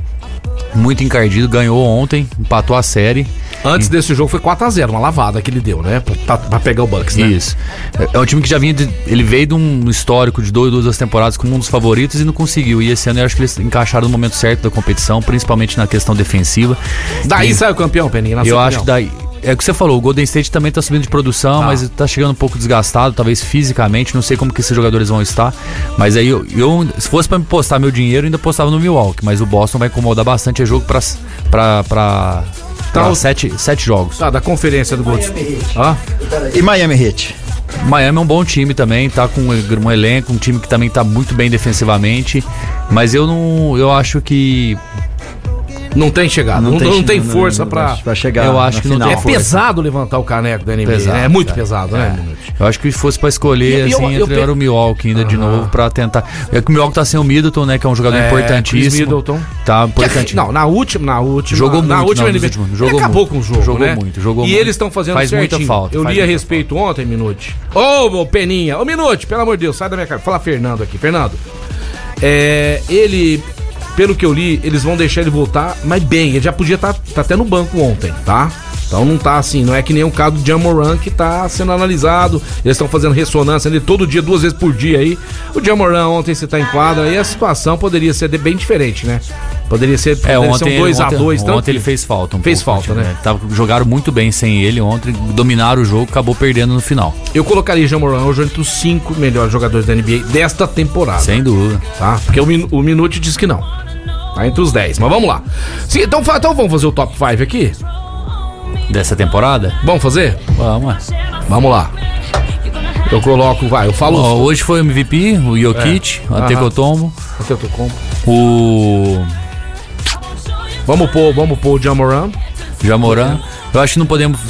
muito encardido, ganhou ontem, empatou a série. Antes desse jogo foi 4x0, uma lavada que ele deu, né? Pra, pra pegar o Bucks, né? Isso. É- É um time que já vinha. De, ele veio de um histórico de dois, duas temporadas como um dos favoritos e não conseguiu. E esse ano eu acho que eles encaixaram no momento certo da competição, principalmente na questão defensiva. Daí E sai o campeão, Peninha, eu acho que daí. É o que você falou, o Golden State também tá subindo de produção, Tá. mas tá chegando um pouco desgastado, talvez fisicamente, não sei como que esses jogadores vão estar. Mas aí eu, eu- se fosse pra me postar meu dinheiro, eu ainda postava no Milwaukee, mas o Boston vai incomodar bastante, é jogo pra, pra, pra, Tá, o- sete, sete jogos. Tá, da conferência do Gold State. Ah, E Miami Heat? Miami é um bom time também, tá com um elenco, um time que também tá muito bem defensivamente, mas eu não, eu acho que Não tem chegada, não, não tem, força pra. pra chegar. Eu acho na que não final. tem É força. pesado levantar o caneco da NBA. Pesado, né? É muito cara. pesado, né, Minuto? Eu acho que se fosse pra escolher, E- e eu- assim, eu entre pe- era o Milwaukee ainda de Aham. novo pra tentar. É que o Milwaukee tá sem o Middleton, né? Que é um jogador É, Chris importantíssimo. Middleton. Tá Que, importantíssimo. não, na última, na última, Jogou na muito, última não, NBA, últimos- ele jogou acabou muito. com o jogo, Jogou né? muito, jogou e muito. eles estão fazendo Faz muita certinho. falta, Eu li a muita respeito ontem, Minute. Ô, ô, Peninha, ô Minute, pelo amor de Deus, sai da minha cara. Fala Fernando aqui, Fernando. É, ele, pelo que eu li, eles vão deixar ele voltar, mas bem, ele já podia estar até no banco ontem, tá? Então não tá assim, não é que nem o caso do Jamoran que tá sendo analisado. Eles estão fazendo ressonância ali todo dia, duas vezes por dia aí. O Jamoran ontem você tá em quadra e a situação poderia ser de- bem diferente, né? Poderia ser, É, poderia ser ontem, um 2 a ontem, 2 ontem ele fez falta um Fez pouco, falta, né? Tava, jogaram muito bem sem ele ontem, dominaram o jogo, acabou perdendo no final. Eu colocaria Jamoran hoje entre os cinco melhores jogadores da NBA desta temporada. Sem dúvida. Tá? Porque o, Min- o Minute diz que não. Tá entre os 10. Mas vamos lá. Sim, então, então vamos fazer o top 5 aqui? Dessa temporada? Vamos fazer? Vamos. Vamos lá. Eu coloco, vai, eu falo. Ó, hoje foi o MVP, o Jokic, É. o Antetokounmpo, Até eu tô com- o Vamos pôr, vamos pôr o Jamoran. Jamoran. Eu acho que não podemos.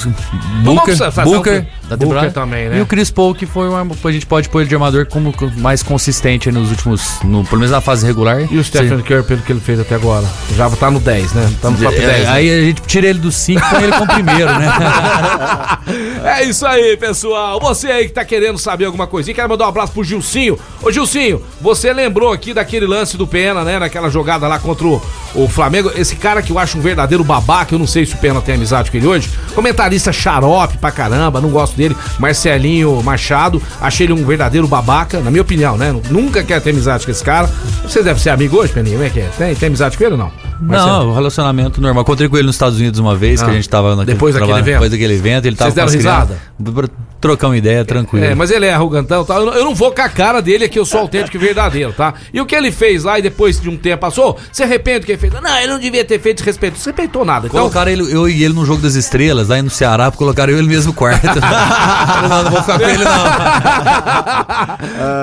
Booker, Booker, da Booker também, né? E o Chris Paul, que foi uma. A gente pode pôr ele de armador como mais consistente nos últimos. No, pelo menos na fase regular. E o Stephen Curry, pelo que ele fez até agora. Já tá no 10, né? Tá no top É, 10. né? aí a gente tira ele do 5 e põe ele como primeiro, né? *laughs* É isso aí, pessoal. Você aí que tá querendo saber alguma coisinha, quero mandar um abraço pro Gilcinho. Ô, Gilcinho, você lembrou aqui daquele lance do Pena, né? Naquela jogada lá contra o, o Flamengo. Esse cara que eu acho um verdadeiro babaca, eu não sei se o Pena tem amizade com ele hoje. Comentarista xarope pra caramba, não gosto dele. Marcelinho Machado, achei ele um verdadeiro babaca, na minha opinião, né? Nunca quer ter amizade com esse cara. Você deve ser amigo hoje, Peninha? Como é que é? Tem, tem amizade com ele ou não? Marcelo? Não, relacionamento normal. Encontrei com ele nos Estados Unidos uma vez, que Ah. a gente tava naquele, Depois daquele evento? Depois daquele evento, ele tava Vocês deram risada? crianças, Trocar uma ideia, tranquilo. É, mas ele é arrogantão, tá? Eu não- eu não vou com a cara dele aqui, eu sou autêntico e verdadeiro, tá? E o que ele fez lá e depois de um tempo passou, você arrepende do que ele fez? Não, ele não devia ter feito respeito. Você respeitou nada. Então, Colocaram ele, eu e ele no jogo das estrelas, lá no Ceará, colocaram eu e ele mesmo quarto. Falei, *laughs* não, não vou ficar com ele, não.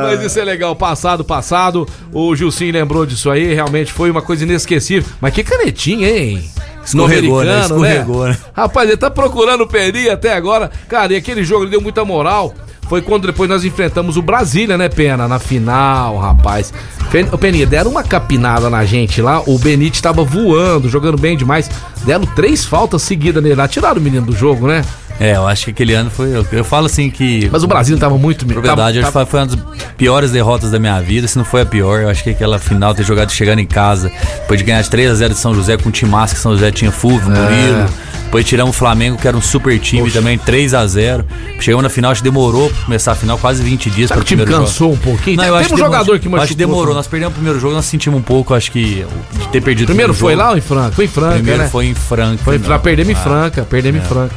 Mas isso é legal, passado, passado. O Gilcinho lembrou disso aí, realmente foi uma coisa inesquecível. Mas que canetinha, hein? Escorregou, né? Escorregou, né? Rapaz, ele tá procurando o Peninha até agora. Cara, e aquele jogo ele deu muita moral. Foi quando depois nós enfrentamos o Brasília, né, Pena? Na final, rapaz. Ô, Peninha, deram uma capinada na gente lá. O Benite tava voando, jogando bem demais. Deram três faltas seguidas nele lá. Tiraram o menino do jogo, né? É, eu acho que aquele ano foi. Eu, eu falo assim que. Mas o Brasil tava muito... Na verdade, acho que foi uma das piores derrotas da minha vida, se não foi a pior. Eu acho que aquela final, ter jogado chegando em casa, depois de ganhar de 3x0 de São José com time massa que São José tinha Fulvio, É. Murilo. Depois tiramos o Flamengo, que era um super time também, 3x0. Chegamos na final, acho que demorou pra começar a final, quase 20 dias para o time cansou um pouquinho? Não, eu tem acho um demorou- jogador que eu Acho que machucou, demorou. Nós perdemos o primeiro jogo, nós sentimos um pouco, acho que, de ter perdido Primeiro o foi jogo. lá ou em Franca? Foi em Franca, Primeiro né? foi em Franca. Foi pra não. perder em Franca, perder em Franca.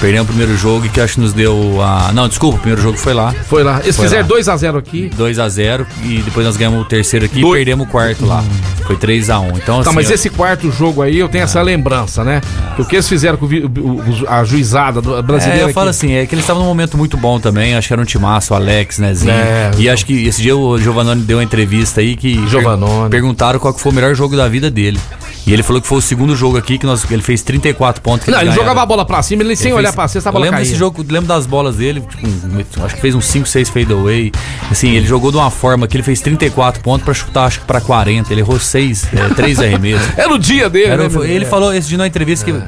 Perdemos o primeiro jogo, que acho que nos deu a... Não, desculpa, o primeiro jogo foi lá. Foi lá. Eles Foi fizeram lá. 2x0 aqui. 2x0 e depois nós ganhamos o terceiro aqui Dois- e perdemos o quarto lá. Foi 3x1. Então, Tá, assim, mas eu- esse quarto jogo aí eu tenho essa lembrança, né? Que o que eles fizeram com o a juizada do- brasileira. É, eu falo aqui. assim, é que eles estavam num momento muito bom também. Acho que era um timaço, o Alex, Nezinho. É, e acho que esse dia o Giovanoni deu uma entrevista aí que. Giovannone. Perguntaram qual que foi o melhor jogo da vida dele. E ele falou que foi o segundo jogo aqui que nós, ele fez 34 pontos. Não, ele jogava a bola pra cima, ele sem Ele olhar fez- pra cesta, a bola lembro caía. desse jogo, lembro das bolas dele, tipo, acho que fez uns 5, 6 fadeaway. Assim, ele jogou de uma forma que ele fez 34 pontos pra chutar, acho que pra 40. Ele errou 6, 3 *laughs* arremessos. Era o dia dele, Era- né? ele falou esse dia numa entrevista que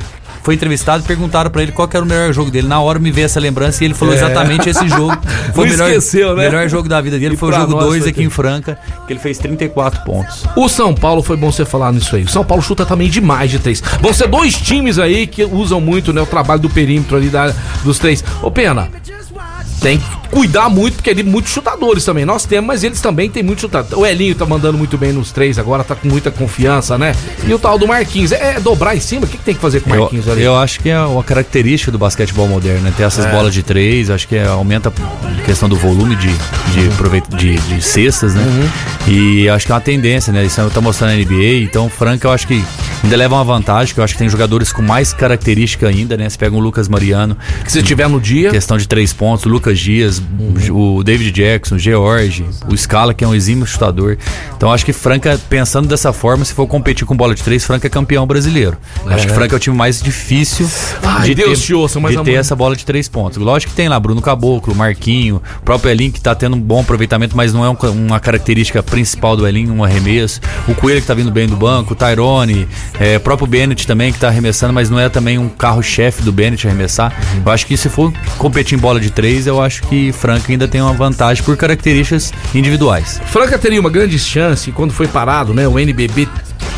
foi entrevistado e perguntaram pra ele qual que era o melhor jogo dele. Na hora me veio essa lembrança e ele falou É. exatamente esse jogo. *laughs* Foi o melhor, esqueceu, né? melhor jogo da vida dele. E foi o jogo nós 2 foi aqui em Franca, que ele fez 34 pontos. O São Paulo foi bom você falar nisso aí. O São Paulo chuta também demais de três. Vão ser dois times aí que usam muito né, o trabalho do perímetro ali da, dos três. Ô, Pena, tem que cuidar muito, porque ali muitos chutadores também. Nós temos, mas eles também têm muitos chutadores. O Elinho tá mandando muito bem nos três agora, tá com muita confiança, né? E o tal do Marquinhos. É, é dobrar em cima? O que, que tem que fazer com o Eu, Marquinhos ali? eu acho que é uma característica do basquetebol moderno, né? Ter essas É. bolas de três, acho que é- aumenta a questão do volume de, de, proveito- de, de cestas, né? Uhum. E acho que é uma tendência, né? Isso tá mostrando na NBA. Então, Franca, eu acho que ainda leva uma vantagem, que eu acho que tem jogadores com mais característica ainda, né? Você pega o Lucas Mariano, Que se tiver no dia. questão de três pontos, o Lucas Dias, o David Jackson, o George, o Scala, que é um exímio chutador. Então acho que Franca, pensando dessa forma, se for competir com bola de três, Franca é campeão brasileiro. Acho que Franca é o time mais difícil Ai, de Deus ter, te ouça, mas de ter essa bola de três pontos. Lógico que tem lá Bruno Caboclo, Marquinho, o próprio Elin que tá tendo um bom aproveitamento, mas não é um uma característica principal do Elin, um arremesso. O Coelho que tá vindo bem do banco, o Tyrone, é, o próprio Bennett também que tá arremessando, mas não é também um carro-chefe do Bennett arremessar. Eu acho que se for competir em bola de três, eu acho que Franca ainda tem uma vantagem por características individuais. Franca teria uma grande chance quando foi parado, né? O NBB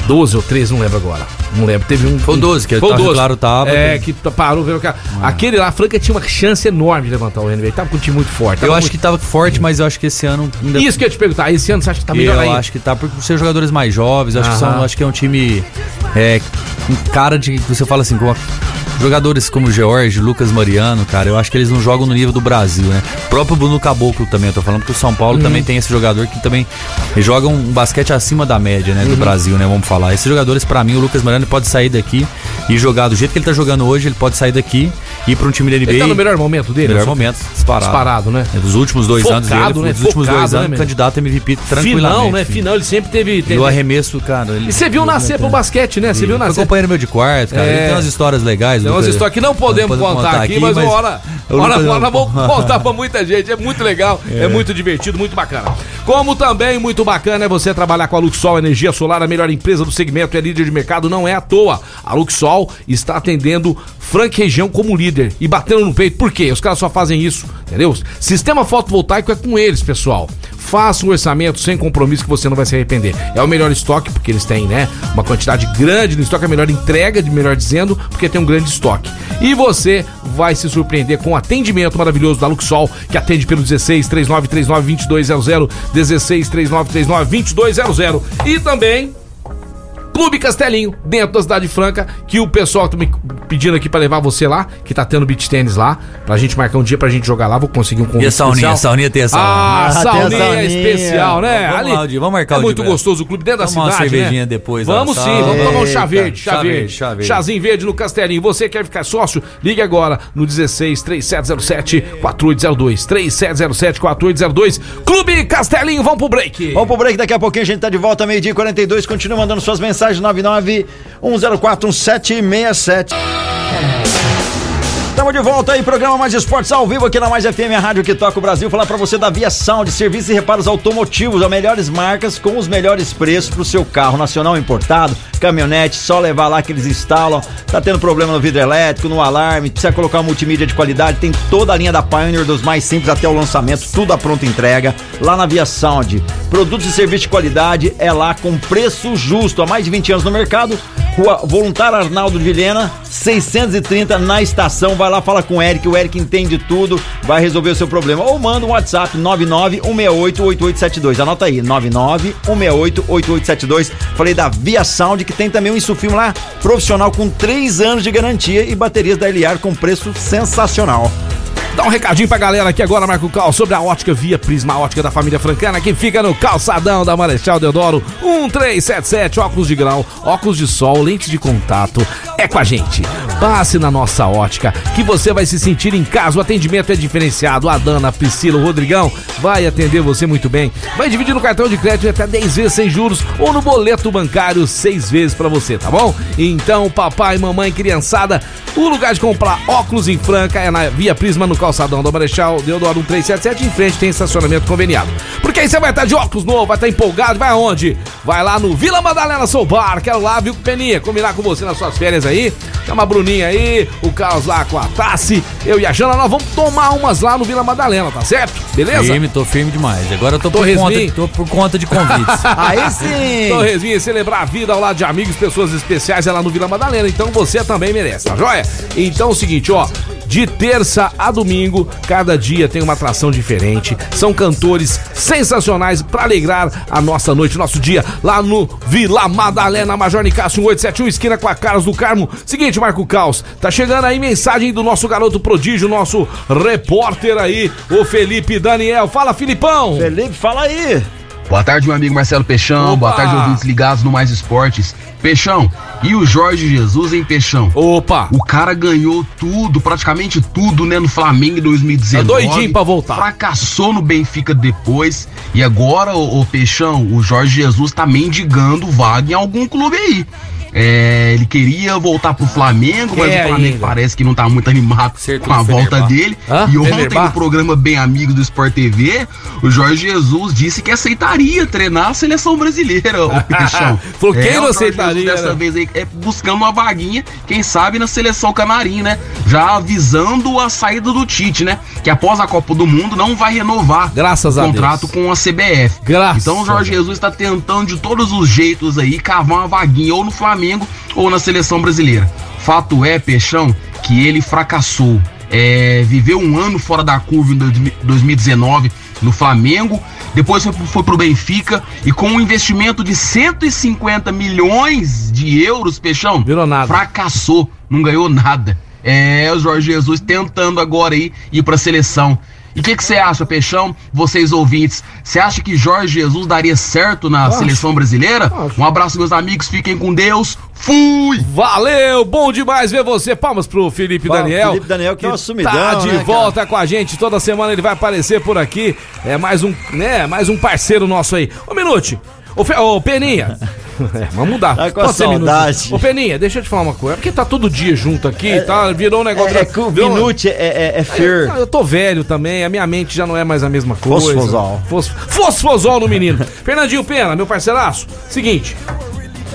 12 ou 13, não lembro agora. Não lembro. Teve um. Foi o 12, que foi o tá- 12. claro, tava. É, que parou, veio cá. Aquele lá, a Franca tinha uma chance enorme de levantar o NBB. Tava com um time muito forte. Eu acho muito- que tava forte, mas eu acho que esse ano ainda Isso que eu ia te perguntar. Esse ano você acha que tá melhor eu aí? acho que tá por ser jogadores mais jovens, acho que, são, acho que é um time é, com cara de. Você fala assim, com jogadores como o George, Lucas Mariano, cara, eu acho que eles não jogam no nível do Brasil, né? O próprio Bruno Caboclo também, eu tô falando que o São Paulo Uhum. também tem esse jogador que também joga um basquete acima da média, né? Do Uhum. Brasil, né? Vamos falar. Esses jogadores, pra mim, o Lucas Mariano pode sair daqui e jogar do jeito que ele tá jogando hoje, ele pode sair daqui ir pra um time da NBA. Ele tá no melhor momento dele? melhor momento, disparado. Disparado, né? Dos últimos dois Focado, anos dele, né? dos últimos Focado, dois né, anos, meu? candidato a MVP tranquilamente. Final, né? Final, ele sempre teve. E teve- o arremesso, cara. Ele... E você viu nascer pro basquete, né? Você viu Foi nascer. companheiro meu de quarto, cara. É. Ele tem umas histórias legais. Tem umas Lucas. histórias que não podemos Não contar, aqui, mas, uma hora, hora, vamos contar pra *laughs* muita gente. É muito legal, é. muito divertido, muito bacana. Como também muito bacana é você trabalhar com a Luxol Energia Solar, a melhor empresa do segmento, é líder de mercado, não é à toa. A Luxol está atendendo Frank Região como líder e batendo no peito. Por quê? Os caras só fazem isso, entendeu? Sistema fotovoltaico é com eles, pessoal. Faça um orçamento sem compromisso que você não vai se arrepender. É o melhor estoque, porque eles têm, né? Uma quantidade grande no estoque, a melhor entrega, de melhor dizendo, porque tem um grande estoque. E você vai se surpreender com o atendimento maravilhoso da Luxol, que atende pelo 16 3939 2200, 16 3939 2200. E também Clube Castelinho, dentro da Cidade Franca, que o pessoal tá me pedindo aqui pra levar você lá, que tá tendo beach tênis lá, pra gente marcar um dia pra gente jogar lá, vou conseguir um convite E a sauninha, especial. a sauninha tem a sauninha. Ah, Ah, sauninha, sauninha. especial, né? Vamos Aldir, vamos marcar é o muito dia, gostoso o clube dentro da Tomar uma cidade, cervejinha né? depois Vamos sim, vamos tomar um chá verde, chá, Chá verde, verde, chá verde. chazinho verde no Castelinho. Você quer ficar sócio? Ligue agora no 16 3707 4802, 3707 4802. Clube Castelinho, vamos pro break. Vamos pro break, daqui a pouquinho a gente tá de volta, meio-dia e 42. Continua mandando suas mensagens, 991041767. Estamos de volta aí, programa Mais Esportes ao vivo aqui na Mais FM, a rádio que toca o Brasil. Falar pra você da Via Sound, serviços e reparos automotivos, as melhores marcas com os melhores preços pro seu carro nacional importado, caminhonete, só levar lá que eles instalam. Tá tendo problema no vidro elétrico, no alarme, precisa colocar uma multimídia de qualidade, tem toda a linha da Pioneer, dos mais simples até o lançamento, tudo à pronta entrega, lá na Via Sound. Produtos e serviços de qualidade é lá com preço justo, há mais de 20 anos no mercado. Rua Voluntário Arnaldo de Vilhena, 630 na estação. Vai lá, fala com o Eric, o Eric entende tudo, vai resolver o seu problema. Ou manda um WhatsApp 991688872. Anota aí, 991688872. Falei da Via Sound, que tem também um insufilme lá profissional com 3 anos de garantia e baterias da Eliar com preço sensacional. Dá um recadinho pra galera aqui agora, Marco Cal, sobre a ótica Via Prisma, ótica da família francana, que fica no calçadão da Marechal Deodoro 1377, óculos de grau, óculos de sol, lentes de contato. É com a gente. Passe na nossa ótica, que você vai se sentir em casa. O atendimento é diferenciado. A Dana, a Priscila, o Rodrigão vai atender você muito bem. Vai dividir no cartão de crédito até 10 vezes sem juros ou no boleto bancário 6 vezes pra você, tá bom? Então, papai, mamãe, criançada, o lugar de comprar óculos em Franca é na Via Prisma, no calçadão do Marechal Deodoro 1377. Em frente tem estacionamento conveniado. Porque aí você vai estar de óculos novo, vai estar empolgado, vai aonde? Vai lá no Vila Madalena Sou Bar, quero lá, viu, Peninha? Combinar com você nas suas férias aí. Chama a Bruninha aí, o Carlos lá com a Tassi, eu e a Jana, nós vamos tomar umas lá no Vila Madalena, tá certo? Beleza? Firme, tô firme demais. Agora eu tô por, Torresmin. conta, tô por conta de convites. *laughs* Aí sim! *laughs* Torresminha, celebrar a vida ao lado de amigos, pessoas especiais é lá no Vila Madalena. Então você também merece, tá joia? Então é o seguinte, ó. De terça a domingo, cada dia tem uma atração diferente. São cantores sensacionais pra alegrar a nossa noite, nosso dia, lá no Vila Madalena, Major Nicásio 1871, esquina com a Carlos do Carmo. Seguinte, Marco Caos, tá chegando aí mensagem do nosso garoto prodígio, nosso repórter aí, o Felipe Daniel. Fala, Filipão! Felipe, fala aí! Boa tarde, meu amigo Marcelo Peixão. Opa! Boa tarde, ouvintes ligados no Mais Esportes. Peixão, e o Jorge Jesus, hein, Peixão? Opa! O cara ganhou tudo, praticamente tudo, né, no Flamengo em 2019. Tá doidinho pra voltar. Fracassou no Benfica depois. E agora, ô, ô Peixão, o Jorge Jesus tá mendigando vaga em algum clube aí. É, ele queria voltar pro Flamengo, mas Quer o Flamengo ainda. parece que não tá muito animado Acertou com a volta Fenerbahçe. dele. Hã? E ontem, Fenerbahçe? no programa Bem Amigo do Sport TV, o Jorge Jesus disse que aceitaria treinar a seleção brasileira, o Peixão. *laughs* Falou, quem não o Jorge aceitaria, Jesus dessa né? vez aí é buscando uma vaguinha, quem sabe na seleção canarim, né? Já avisando a saída do Tite, né? Que após a Copa do Mundo não vai renovar Graças o contrato Deus. com a CBF. Graças então o Jorge. Jesus está tentando de todos os jeitos aí cavar uma vaguinha ou no Flamengo ou na seleção brasileira. Fato é, Peixão, que ele fracassou. É, viveu um ano fora da curva em dois- 2019 no Flamengo, depois foi, pro- foi pro Benfica e com um investimento de 150 milhões de euros, Peixão, Virou nada. fracassou, não ganhou nada. É, o Jorge Jesus tentando agora aí ir pra seleção. E o que que você acha, Peixão? Vocês ouvintes, você acha que Jorge Jesus daria certo na seleção brasileira? Um abraço, meus amigos, fiquem com Deus. Fui! Valeu, bom demais ver você. Palmas pro Felipe Palmas, Daniel. Felipe Daniel, que é uma sumidão, Tá de né, cara? volta com a gente. Toda semana ele vai aparecer por aqui. É mais um, né, mais um parceiro nosso aí. Ô, Minute. Ô, Fe- ô, Peninha. *laughs* É, vamos mudar. Tá com Pode saudade. Ô, Peninha, deixa eu te falar uma coisa. É porque tá todo dia junto aqui, tá? Virou um negócio... É, é que o virou- Minute é, é, é Fer. Eu tô velho também, a minha mente já não é mais a mesma coisa. Fosfosol. Fos, fosfosol no menino. *laughs* Fernandinho Pena, meu parceiraço, seguinte.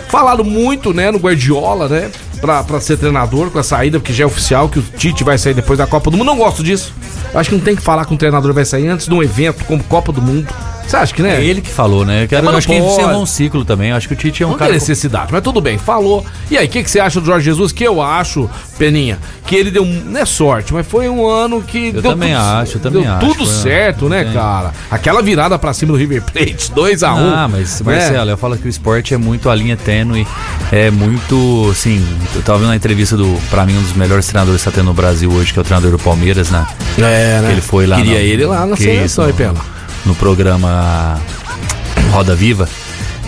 Falaram muito, né, no Guardiola, né? Pra, pra ser treinador com a saída, porque já é oficial que o Tite vai sair depois da Copa do Mundo. Não gosto disso. Eu acho que não tem que falar que um treinador vai sair antes de um evento como Copa do Mundo. Você acha que, né? É ele que falou, né? Eu, quero, É, eu não acho que encerrou um ciclo também. Eu acho que o Tite é um Não cara. tem necessidade, mas tudo bem, falou. E aí, o que, que você acha do Jorge Jesus? Que eu acho, Peninha, que ele deu, não é sorte, mas foi um ano que Eu deu também tudo, acho, eu também deu acho, tudo certo, né, tem. cara? Aquela virada pra cima do River Plate, 2x1. Ah, mas né? Marcelo, eu falo que o esporte é muito a linha tênue, é muito, assim, eu tava vendo a entrevista do, pra mim, um dos melhores treinadores que tá tendo no Brasil hoje, que é o treinador do Palmeiras, né? É, né? Que ele foi lá Queria no- ele lá na seleção, isso, hein, Pena? No programa Roda Viva.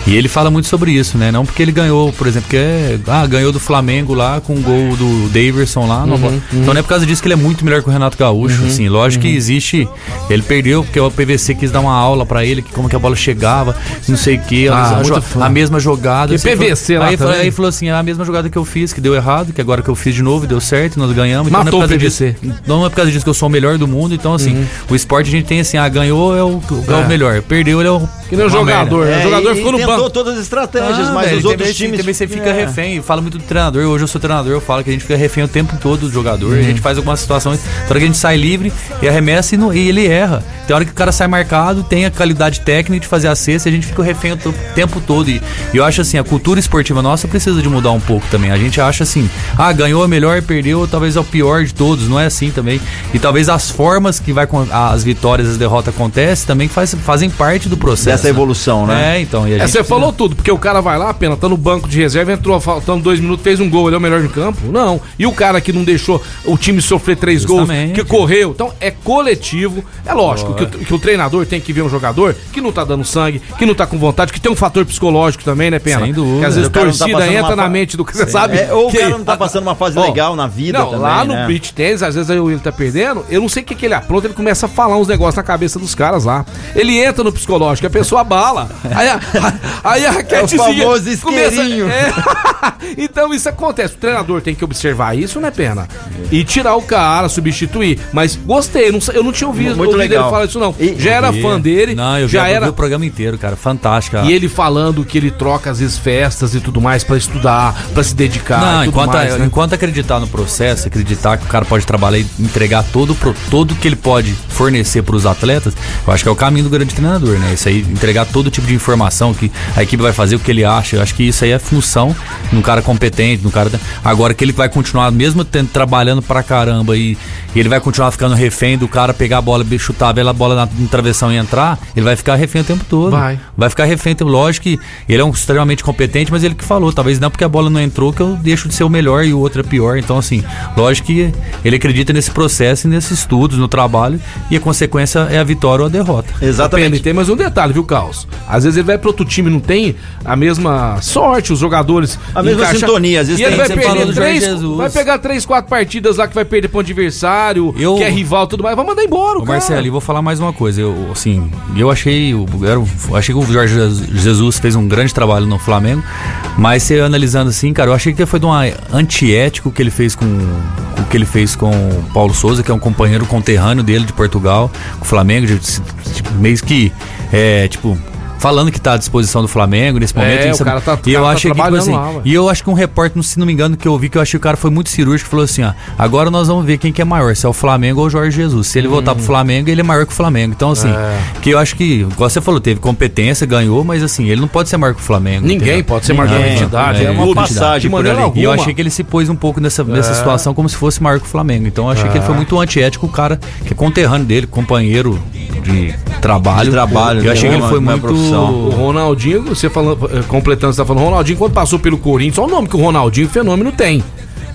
E ele fala muito sobre isso, né? Não porque ele ganhou, por exemplo, que é, ah, ganhou do Flamengo lá com o gol do Daverson lá. não- Então não é por causa disso que ele é muito melhor que o Renato Gaúcho, assim. Lógico que existe. Ele perdeu porque o PVC quis dar uma aula pra ele, que como que a bola chegava, não sei o que, Ah, a, a mesma jogada. E assim, PVC falou- lá aí, falou- também. aí falou assim: é a mesma jogada que eu fiz, que deu errado, que agora que eu fiz de novo, deu certo, nós ganhamos. Então Matou não é por o causa PVC. disso. Não é por causa disso que eu sou o melhor do mundo. Então, assim, o esporte a gente tem assim, ah, ganhou é o, é o É. melhor, perdeu ele é o. Que nem o jogador, merda. né? o É, jogador e ficou no tentou todas as estratégias, Ah, mas velho, os outros também, times. também você fica É. refém. Fala muito do treinador. Hoje eu sou treinador, eu falo que a gente fica refém o tempo todo do jogador. A gente faz algumas situações. Na hora que a gente sai livre e arremessa e, não- e ele erra. Tem hora que o cara sai marcado, tem a qualidade técnica de fazer a cesta e a gente fica refém o tempo todo. E, e eu acho assim, a cultura esportiva nossa precisa de mudar um pouco também. A gente acha assim, ah, ganhou é melhor, perdeu, talvez é o pior de todos. Não é assim também. E talvez as formas que vai as vitórias as derrotas acontecem também faz, fazem parte do processo. Dessa evolução, né? É, então. E a É, gente falou tudo, porque o cara vai lá, pena, tá no banco de reserva, entrou faltando dois minutos, fez um gol, ele é o melhor de campo? Não. E o cara que não deixou o time sofrer três Justamente. gols, que correu. Então é coletivo. É lógico que o, que o treinador tem que ver um jogador que não tá dando sangue, que não tá com vontade, que tem um fator psicológico também, né, Pena? Sem dúvida. Que às vezes O cara tá torcida passando entra na fa- mente do que você sabe. É, ou o que- cara não tá passando uma fase Ó, legal na vida não, também. lá no né? beach tennis, às vezes aí ele tá perdendo, eu não sei o que, que ele apronta, ele começa a falar uns negócios na cabeça dos caras lá. Ele entra no psicológico, a pessoa abala. Aí a, aí a raquetezinha famoso isqueirinho. É. *laughs* então isso acontece. O treinador tem que observar isso, né, Pena? E tirar o cara, substituir. Mas gostei, não eu não tinha ouvido, Muito ouvido legal. ele falar isso, não. E- já era fã dele, Não, eu vi, já eu vi era. o programa inteiro, cara. Fantástica. E ele falando que ele troca às vezes festas e tudo mais pra estudar, pra se dedicar. Não, e tudo enquanto, mais, né? enquanto acreditar no processo, acreditar que o cara pode trabalhar e entregar todo pro, todo que ele pode fornecer para os atletas, eu acho que é o caminho do grande treinador, né? Isso aí, entregar todo tipo de informação que a equipe vai fazer o que ele acha. Eu acho que isso aí é função de um cara competente, de um cara. Agora que ele vai continuar, mesmo tendo, trabalhando pra caramba e, e ele vai continuar ficando refém do cara pegar a bola, chutar, a bola na, no travessão e entrar, ele vai ficar refém o tempo todo. Vai. Vai ficar refém. o tempo- Lógico que ele é um extremamente competente, mas ele que falou, talvez não porque a bola não entrou que eu deixo de ser o melhor e o outro é pior. Então, assim, lógico que ele acredita nesse processo e nesses estudos, no trabalho, e a consequência é a vitória ou a derrota. Pena, e tem mais um detalhe, viu, Caos? Às vezes ele vai pro outro time e não tem a mesma sorte, os jogadores. A mesma sintonia, às vezes e ele tem- vai você perder três, Jorge Jesus. vai pegar três, quatro partidas lá que vai perder pro adversário, que é rival e tudo mais, vai mandar embora, o cara. Marcelo, e vou falar mais uma coisa. Eu, assim, eu achei, eu, um- eu achei que o Jorge Jesus fez um grande trabalho no Flamengo, mas você analisando assim, cara, eu achei que foi de uma antiético que ele fez com o que ele fez com o Paulo Souza, que é um companheiro conterrâneo dele de Portugal, com o Flamengo, de, de, meio que é, tipo falando que tá à disposição do Flamengo nesse momento. É, e o sabe- cara tá- e eu cara tá achei que, tipo assim, lá, e eu acho que um repórter, se não me engano, que eu vi que eu achei que o cara foi muito cirúrgico, falou assim, ó, agora nós vamos ver quem que é maior, se é o Flamengo ou o Jorge Jesus. Se ele voltar pro Flamengo, ele é maior que o Flamengo. Então, assim, Hum. É. que eu acho que, igual você falou, teve competência, ganhou, mas assim, ele não pode ser maior que o Flamengo. Ninguém entendeu? pode ser maior que a entidade, é uma clube, passagem por ali. alguma. E eu achei que ele se pôs um pouco nessa, nessa É. situação como se fosse maior que o Flamengo. Então, eu achei que ele foi muito antiético, o cara que é conterrâneo dele, companheiro de trabalho. De trabalho, Eu achei que né? ele foi muito... profissão. O Ronaldinho, você falando, eh, completando, você tá falando, Ronaldinho, quando passou pelo Corinthians, olha o nome que o Ronaldinho, fenômeno, tem.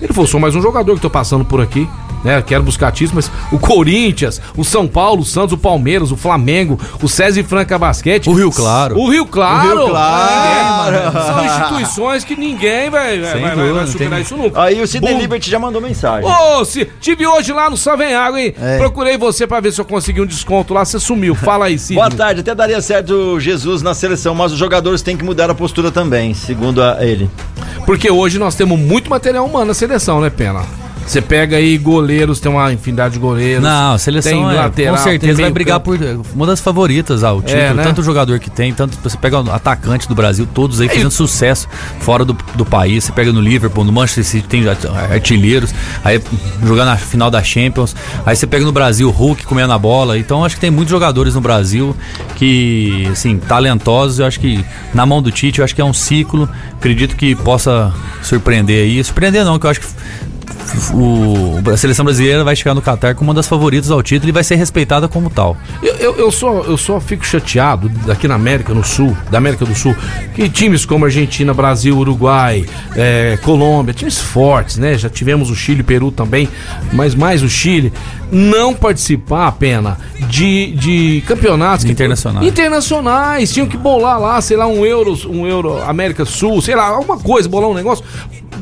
Ele falou, sou mais um jogador que tô passando por aqui. Né, quero buscar títulos, mas o Corinthians, o São Paulo, o Santos, o Palmeiras, o Flamengo, o César e Franca Basquete. O Rio Claro. O Rio Claro. O Rio Claro. É, são instituições que ninguém vai, vai, vai, vai- dúvida, vai não superar tem- isso nunca. Aí o Sidney. Liberty já mandou mensagem. Ô, se tive hoje lá no Água, hein? É. Procurei você pra ver se eu consegui um desconto lá, você sumiu. Fala aí, Sidney. Boa tarde, até daria certo o Jesus na seleção, mas os jogadores têm que mudar a postura também, segundo a- ele. Porque hoje nós temos muito material humano na seleção, né, Pena? Você pega aí goleiros, tem uma infinidade de goleiros. Não, a seleção tem é, lateral, com certeza vai brigar meio-campo. por uma das favoritas ao título. É, né? Tanto jogador que tem, tanto você pega o atacante do Brasil, todos aí fazendo sucesso fora do, do país. Você pega no Liverpool, no Manchester City, tem art- artilheiros, aí jogando na final da Champions. Aí você pega no Brasil, Hulk comendo a bola. Então acho que tem muitos jogadores no Brasil que, assim, talentosos. Eu acho que na mão do Tite, eu acho que é um ciclo. Acredito que possa surpreender aí. Surpreender não, que eu acho que o, a seleção brasileira vai chegar no Qatar como uma das favoritas ao título e vai ser respeitada como tal. Eu, eu, eu só, eu só fico chateado aqui na América, no Sul, da América do Sul, que times como Argentina, Brasil, Uruguai, é, Colômbia, times fortes, né? Já tivemos o Chile, Peru também, mas mais o Chile, não participar a pena de, de campeonatos que- Internacionais. internacionais. Tinham que bolar lá, sei lá, um euro, um euro América Sul, sei lá, alguma coisa, bolar um negócio.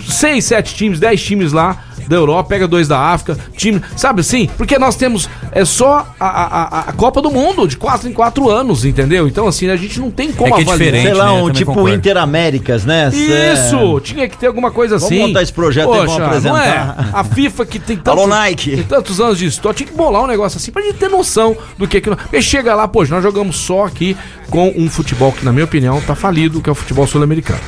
Seis, sete times, dez times lá da Europa, pega dois da África, time, sabe assim? Porque nós temos é só a, a, a- Copa do Mundo de quatro em quatro anos, entendeu? Então assim, a gente não tem como É que é avaliar. diferente, Sei lá, né? um Também tipo. Interaméricas, né? Isso, tinha que ter alguma coisa Vamos assim. montar esse projeto aí, vamos Não apresentar. é? A FIFA que tem Alô, tantos, Nike. tem tantos anos de história, tinha que bolar um negócio assim pra gente ter noção do que é que nós... Porque chega lá, poxa, nós jogamos só aqui com um futebol que, na minha opinião, tá falido, que é o futebol sul-americano.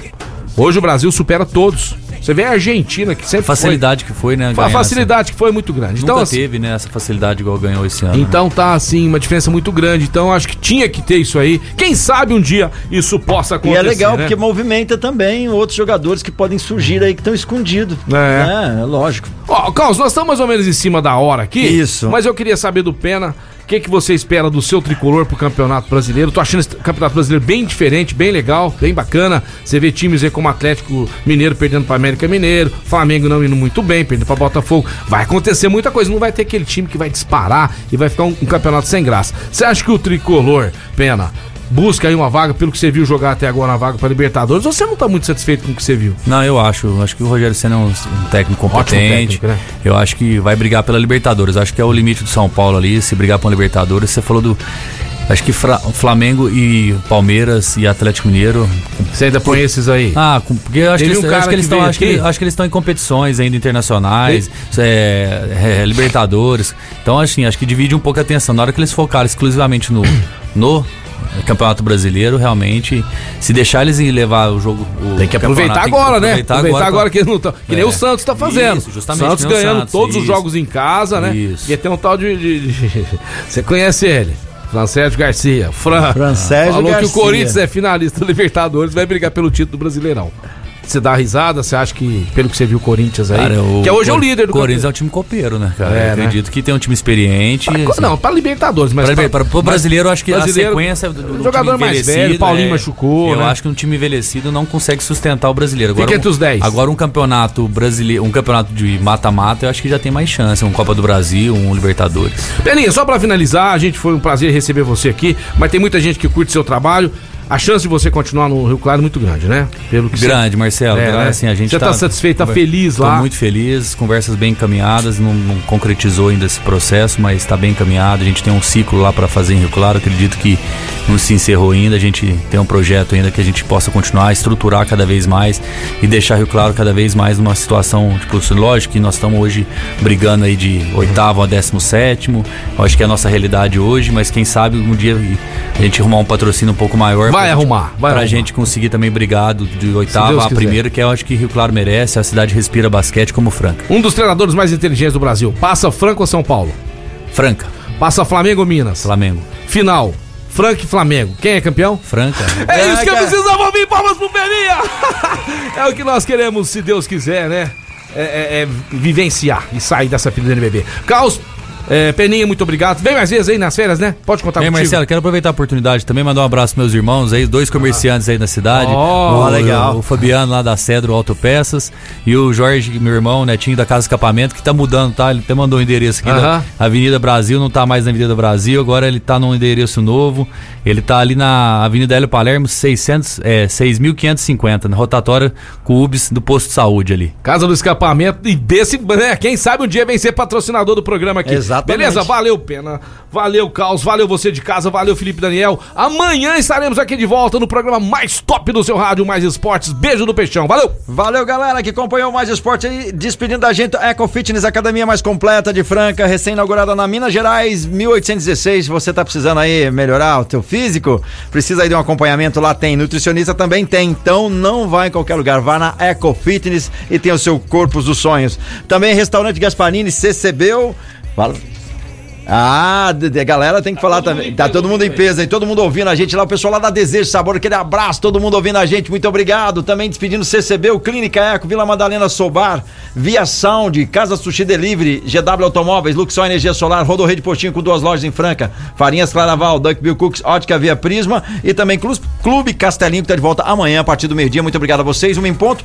Hoje o Brasil supera todos. Você vê a Argentina, que sempre Facilidade que foi, né? foi... A facilidade que foi muito grande. essa- Então, Nunca assim, teve, né? Essa facilidade igual ganhou esse ano. né? então tá assim, uma diferença muito grande. Então acho que tinha que ter isso aí. Quem sabe um dia isso possa E acontecer. é legal né? porque movimenta também outros jogadores que podem surgir aí que estão escondidos. É. é, lógico. Ó, Carlos, nós estamos mais ou menos em cima da hora aqui. Isso. Mas eu queria saber do Pena. O que, que você espera do seu tricolor pro Campeonato Brasileiro? Tô achando esse Campeonato Brasileiro bem diferente, bem legal, bem bacana. Você vê times aí como Atlético Mineiro perdendo pra América Mineiro, Flamengo não indo muito bem, perdendo pra Botafogo. Vai acontecer muita coisa, não vai ter aquele time que vai disparar e vai ficar um, um campeonato sem graça. Você acha que o tricolor, Pena, busca aí uma vaga pelo que você viu jogar até agora, uma vaga pra Libertadores? Ou você não tá muito satisfeito com o que você viu? Não, eu acho. Acho que o Rogério Senna é um, um técnico competente. técnico, né? Eu acho que vai brigar pela Libertadores. Acho que é o limite do São Paulo ali, se brigar pela Libertadores. Você falou do. Acho que Fra- Flamengo e Palmeiras e Atlético Mineiro. Você ainda põe esses aí? Ah, porque eu acho que eles, um acho que estão acho que, eles- acho que eles estão em competições ainda internacionais, é, é, Libertadores. Então assim, acho que divide um pouco a atenção. Na hora que eles focarem exclusivamente no no Campeonato Brasileiro, realmente, se deixar eles levar o jogo. o Tem que aproveitar campeonato, tem que agora, né? aproveitar Aproveitar, agora, agora que eles não estão. Que nem É. o Santos tá fazendo. Isso, justamente, Santos nem ganhando Santos, todos os isso. jogos em casa, né? Isso. E tem um tal de. de- de- *laughs* Você conhece ele? Francésio Garcia. Fran. Francésio Falou que Garcia. o Corinthians é finalista da Libertadores, vai brigar pelo título do Brasileirão. Você dá risada, você acha que, pelo que você viu o Corinthians aí, Cara, o que hoje é o líder do Corinthians é um time copeiro, né, cara? É, Eu acredito que tem um time experiente. campeonato. assim, Não, pra Libertadores, mas Pra, pra, pro mas- brasileiro, eu acho que brasileiro, a sequência do, do jogador mais velho, Paulinho é, machucou, Eu né? acho que um time envelhecido não consegue sustentar o brasileiro. Fica um- entre os 10. Agora um campeonato brasileiro, um campeonato de mata-mata, eu acho que já tem mais chance. Um Copa do Brasil, um Libertadores. Peninha, só pra finalizar, a gente foi um prazer receber você aqui, mas tem muita gente que curte seu trabalho. A chance de você continuar no Rio Claro é muito grande, né? Pelo que Grande, Marcelo. É, né? assim, a gente Você tá satisfeito, tá feliz lá? muito feliz, conversas bem encaminhadas, não, não concretizou ainda esse processo, mas está bem encaminhado. A gente tem um ciclo lá para fazer em Rio Claro, acredito que não se encerrou ainda. A gente tem um projeto ainda que a gente possa continuar, estruturar cada vez mais e deixar Rio Claro cada vez mais numa situação, tipo, lógico que nós estamos hoje brigando aí de oitavo a décimo sétimo. Acho que é a nossa realidade hoje, mas quem sabe um dia a gente arrumar um patrocínio um pouco maior. Vai arrumar, vai pra arrumar. gente conseguir também brigar do- de oitava a quiser. primeira, que eu acho que Rio Claro merece. A cidade respira basquete como Franca. Um dos treinadores mais inteligentes do Brasil. Passa Franco ou São Paulo? Franca, Passa Flamengo ou Minas? Flamengo. Final. Franca e Flamengo. Quem é campeão? Franca. É isso que eu precisava ouvir, palmas pro Peninha! *laughs* é o que nós queremos, se Deus quiser, né? É, é- é vivenciar e sair dessa fila do NBB. Caos, é, Peninha, muito obrigado. Vem mais vezes aí nas férias, né? Pode contar Bem, contigo. Marcelo, quero aproveitar a oportunidade também mandar um abraço pros meus irmãos aí, dois comerciantes aí na cidade. Oh, o, legal. O Fabiano lá da Cedro Autopeças e o Jorge, meu irmão, netinho da Casa Escapamento, que tá mudando, tá? Ele até mandou um endereço aqui Aham. da Avenida Brasil, não tá mais na Avenida Brasil, agora ele tá num endereço novo. Ele tá ali na Avenida Hélio Palermo, 600, é, 6.550, na rotatória Cubes do posto de saúde ali. Casa do Escapamento e desse, né? Quem sabe um dia vem ser patrocinador do programa aqui. Exatamente. Beleza? Valeu, Pena. Valeu, Caos. Valeu você de casa. Valeu, Felipe Daniel. Amanhã estaremos aqui de volta no programa mais top do seu rádio, Mais Esportes. Beijo do Peixão. Valeu! Valeu, galera, que acompanhou mais esporte aí. Despedindo da gente, Eco Fitness, academia mais completa de Franca, recém-inaugurada na Minas Gerais, 1816. Você tá precisando aí melhorar o teu físico? Precisa aí de um acompanhamento lá? Tem. Nutricionista também tem. Então não vai em qualquer lugar. Vá na Eco Fitness e tem o seu corpo dos sonhos. Também restaurante Gasparini, CCBU. Fala. Ah, de, de- galera tem que falar também. Tá todo mundo em peso aí, todo mundo ouvindo a gente lá, o pessoal lá da Desejo Sabor, aquele abraço, todo mundo ouvindo a gente, muito obrigado. Também despedindo CCB, o Clínica Eco, Vila Madalena Sobar, Via Sound, Casa Sushi Delivery, GW Automóveis, Luxor Energia Solar, Rodorreio de Postinho com duas lojas em Franca, Farinhas Claraval, Duck Bill Cooks, Ótica Via Prisma e também Clube Clube Castelinho que tá de volta amanhã a partir do meio-dia. Muito obrigado a vocês, um em ponto.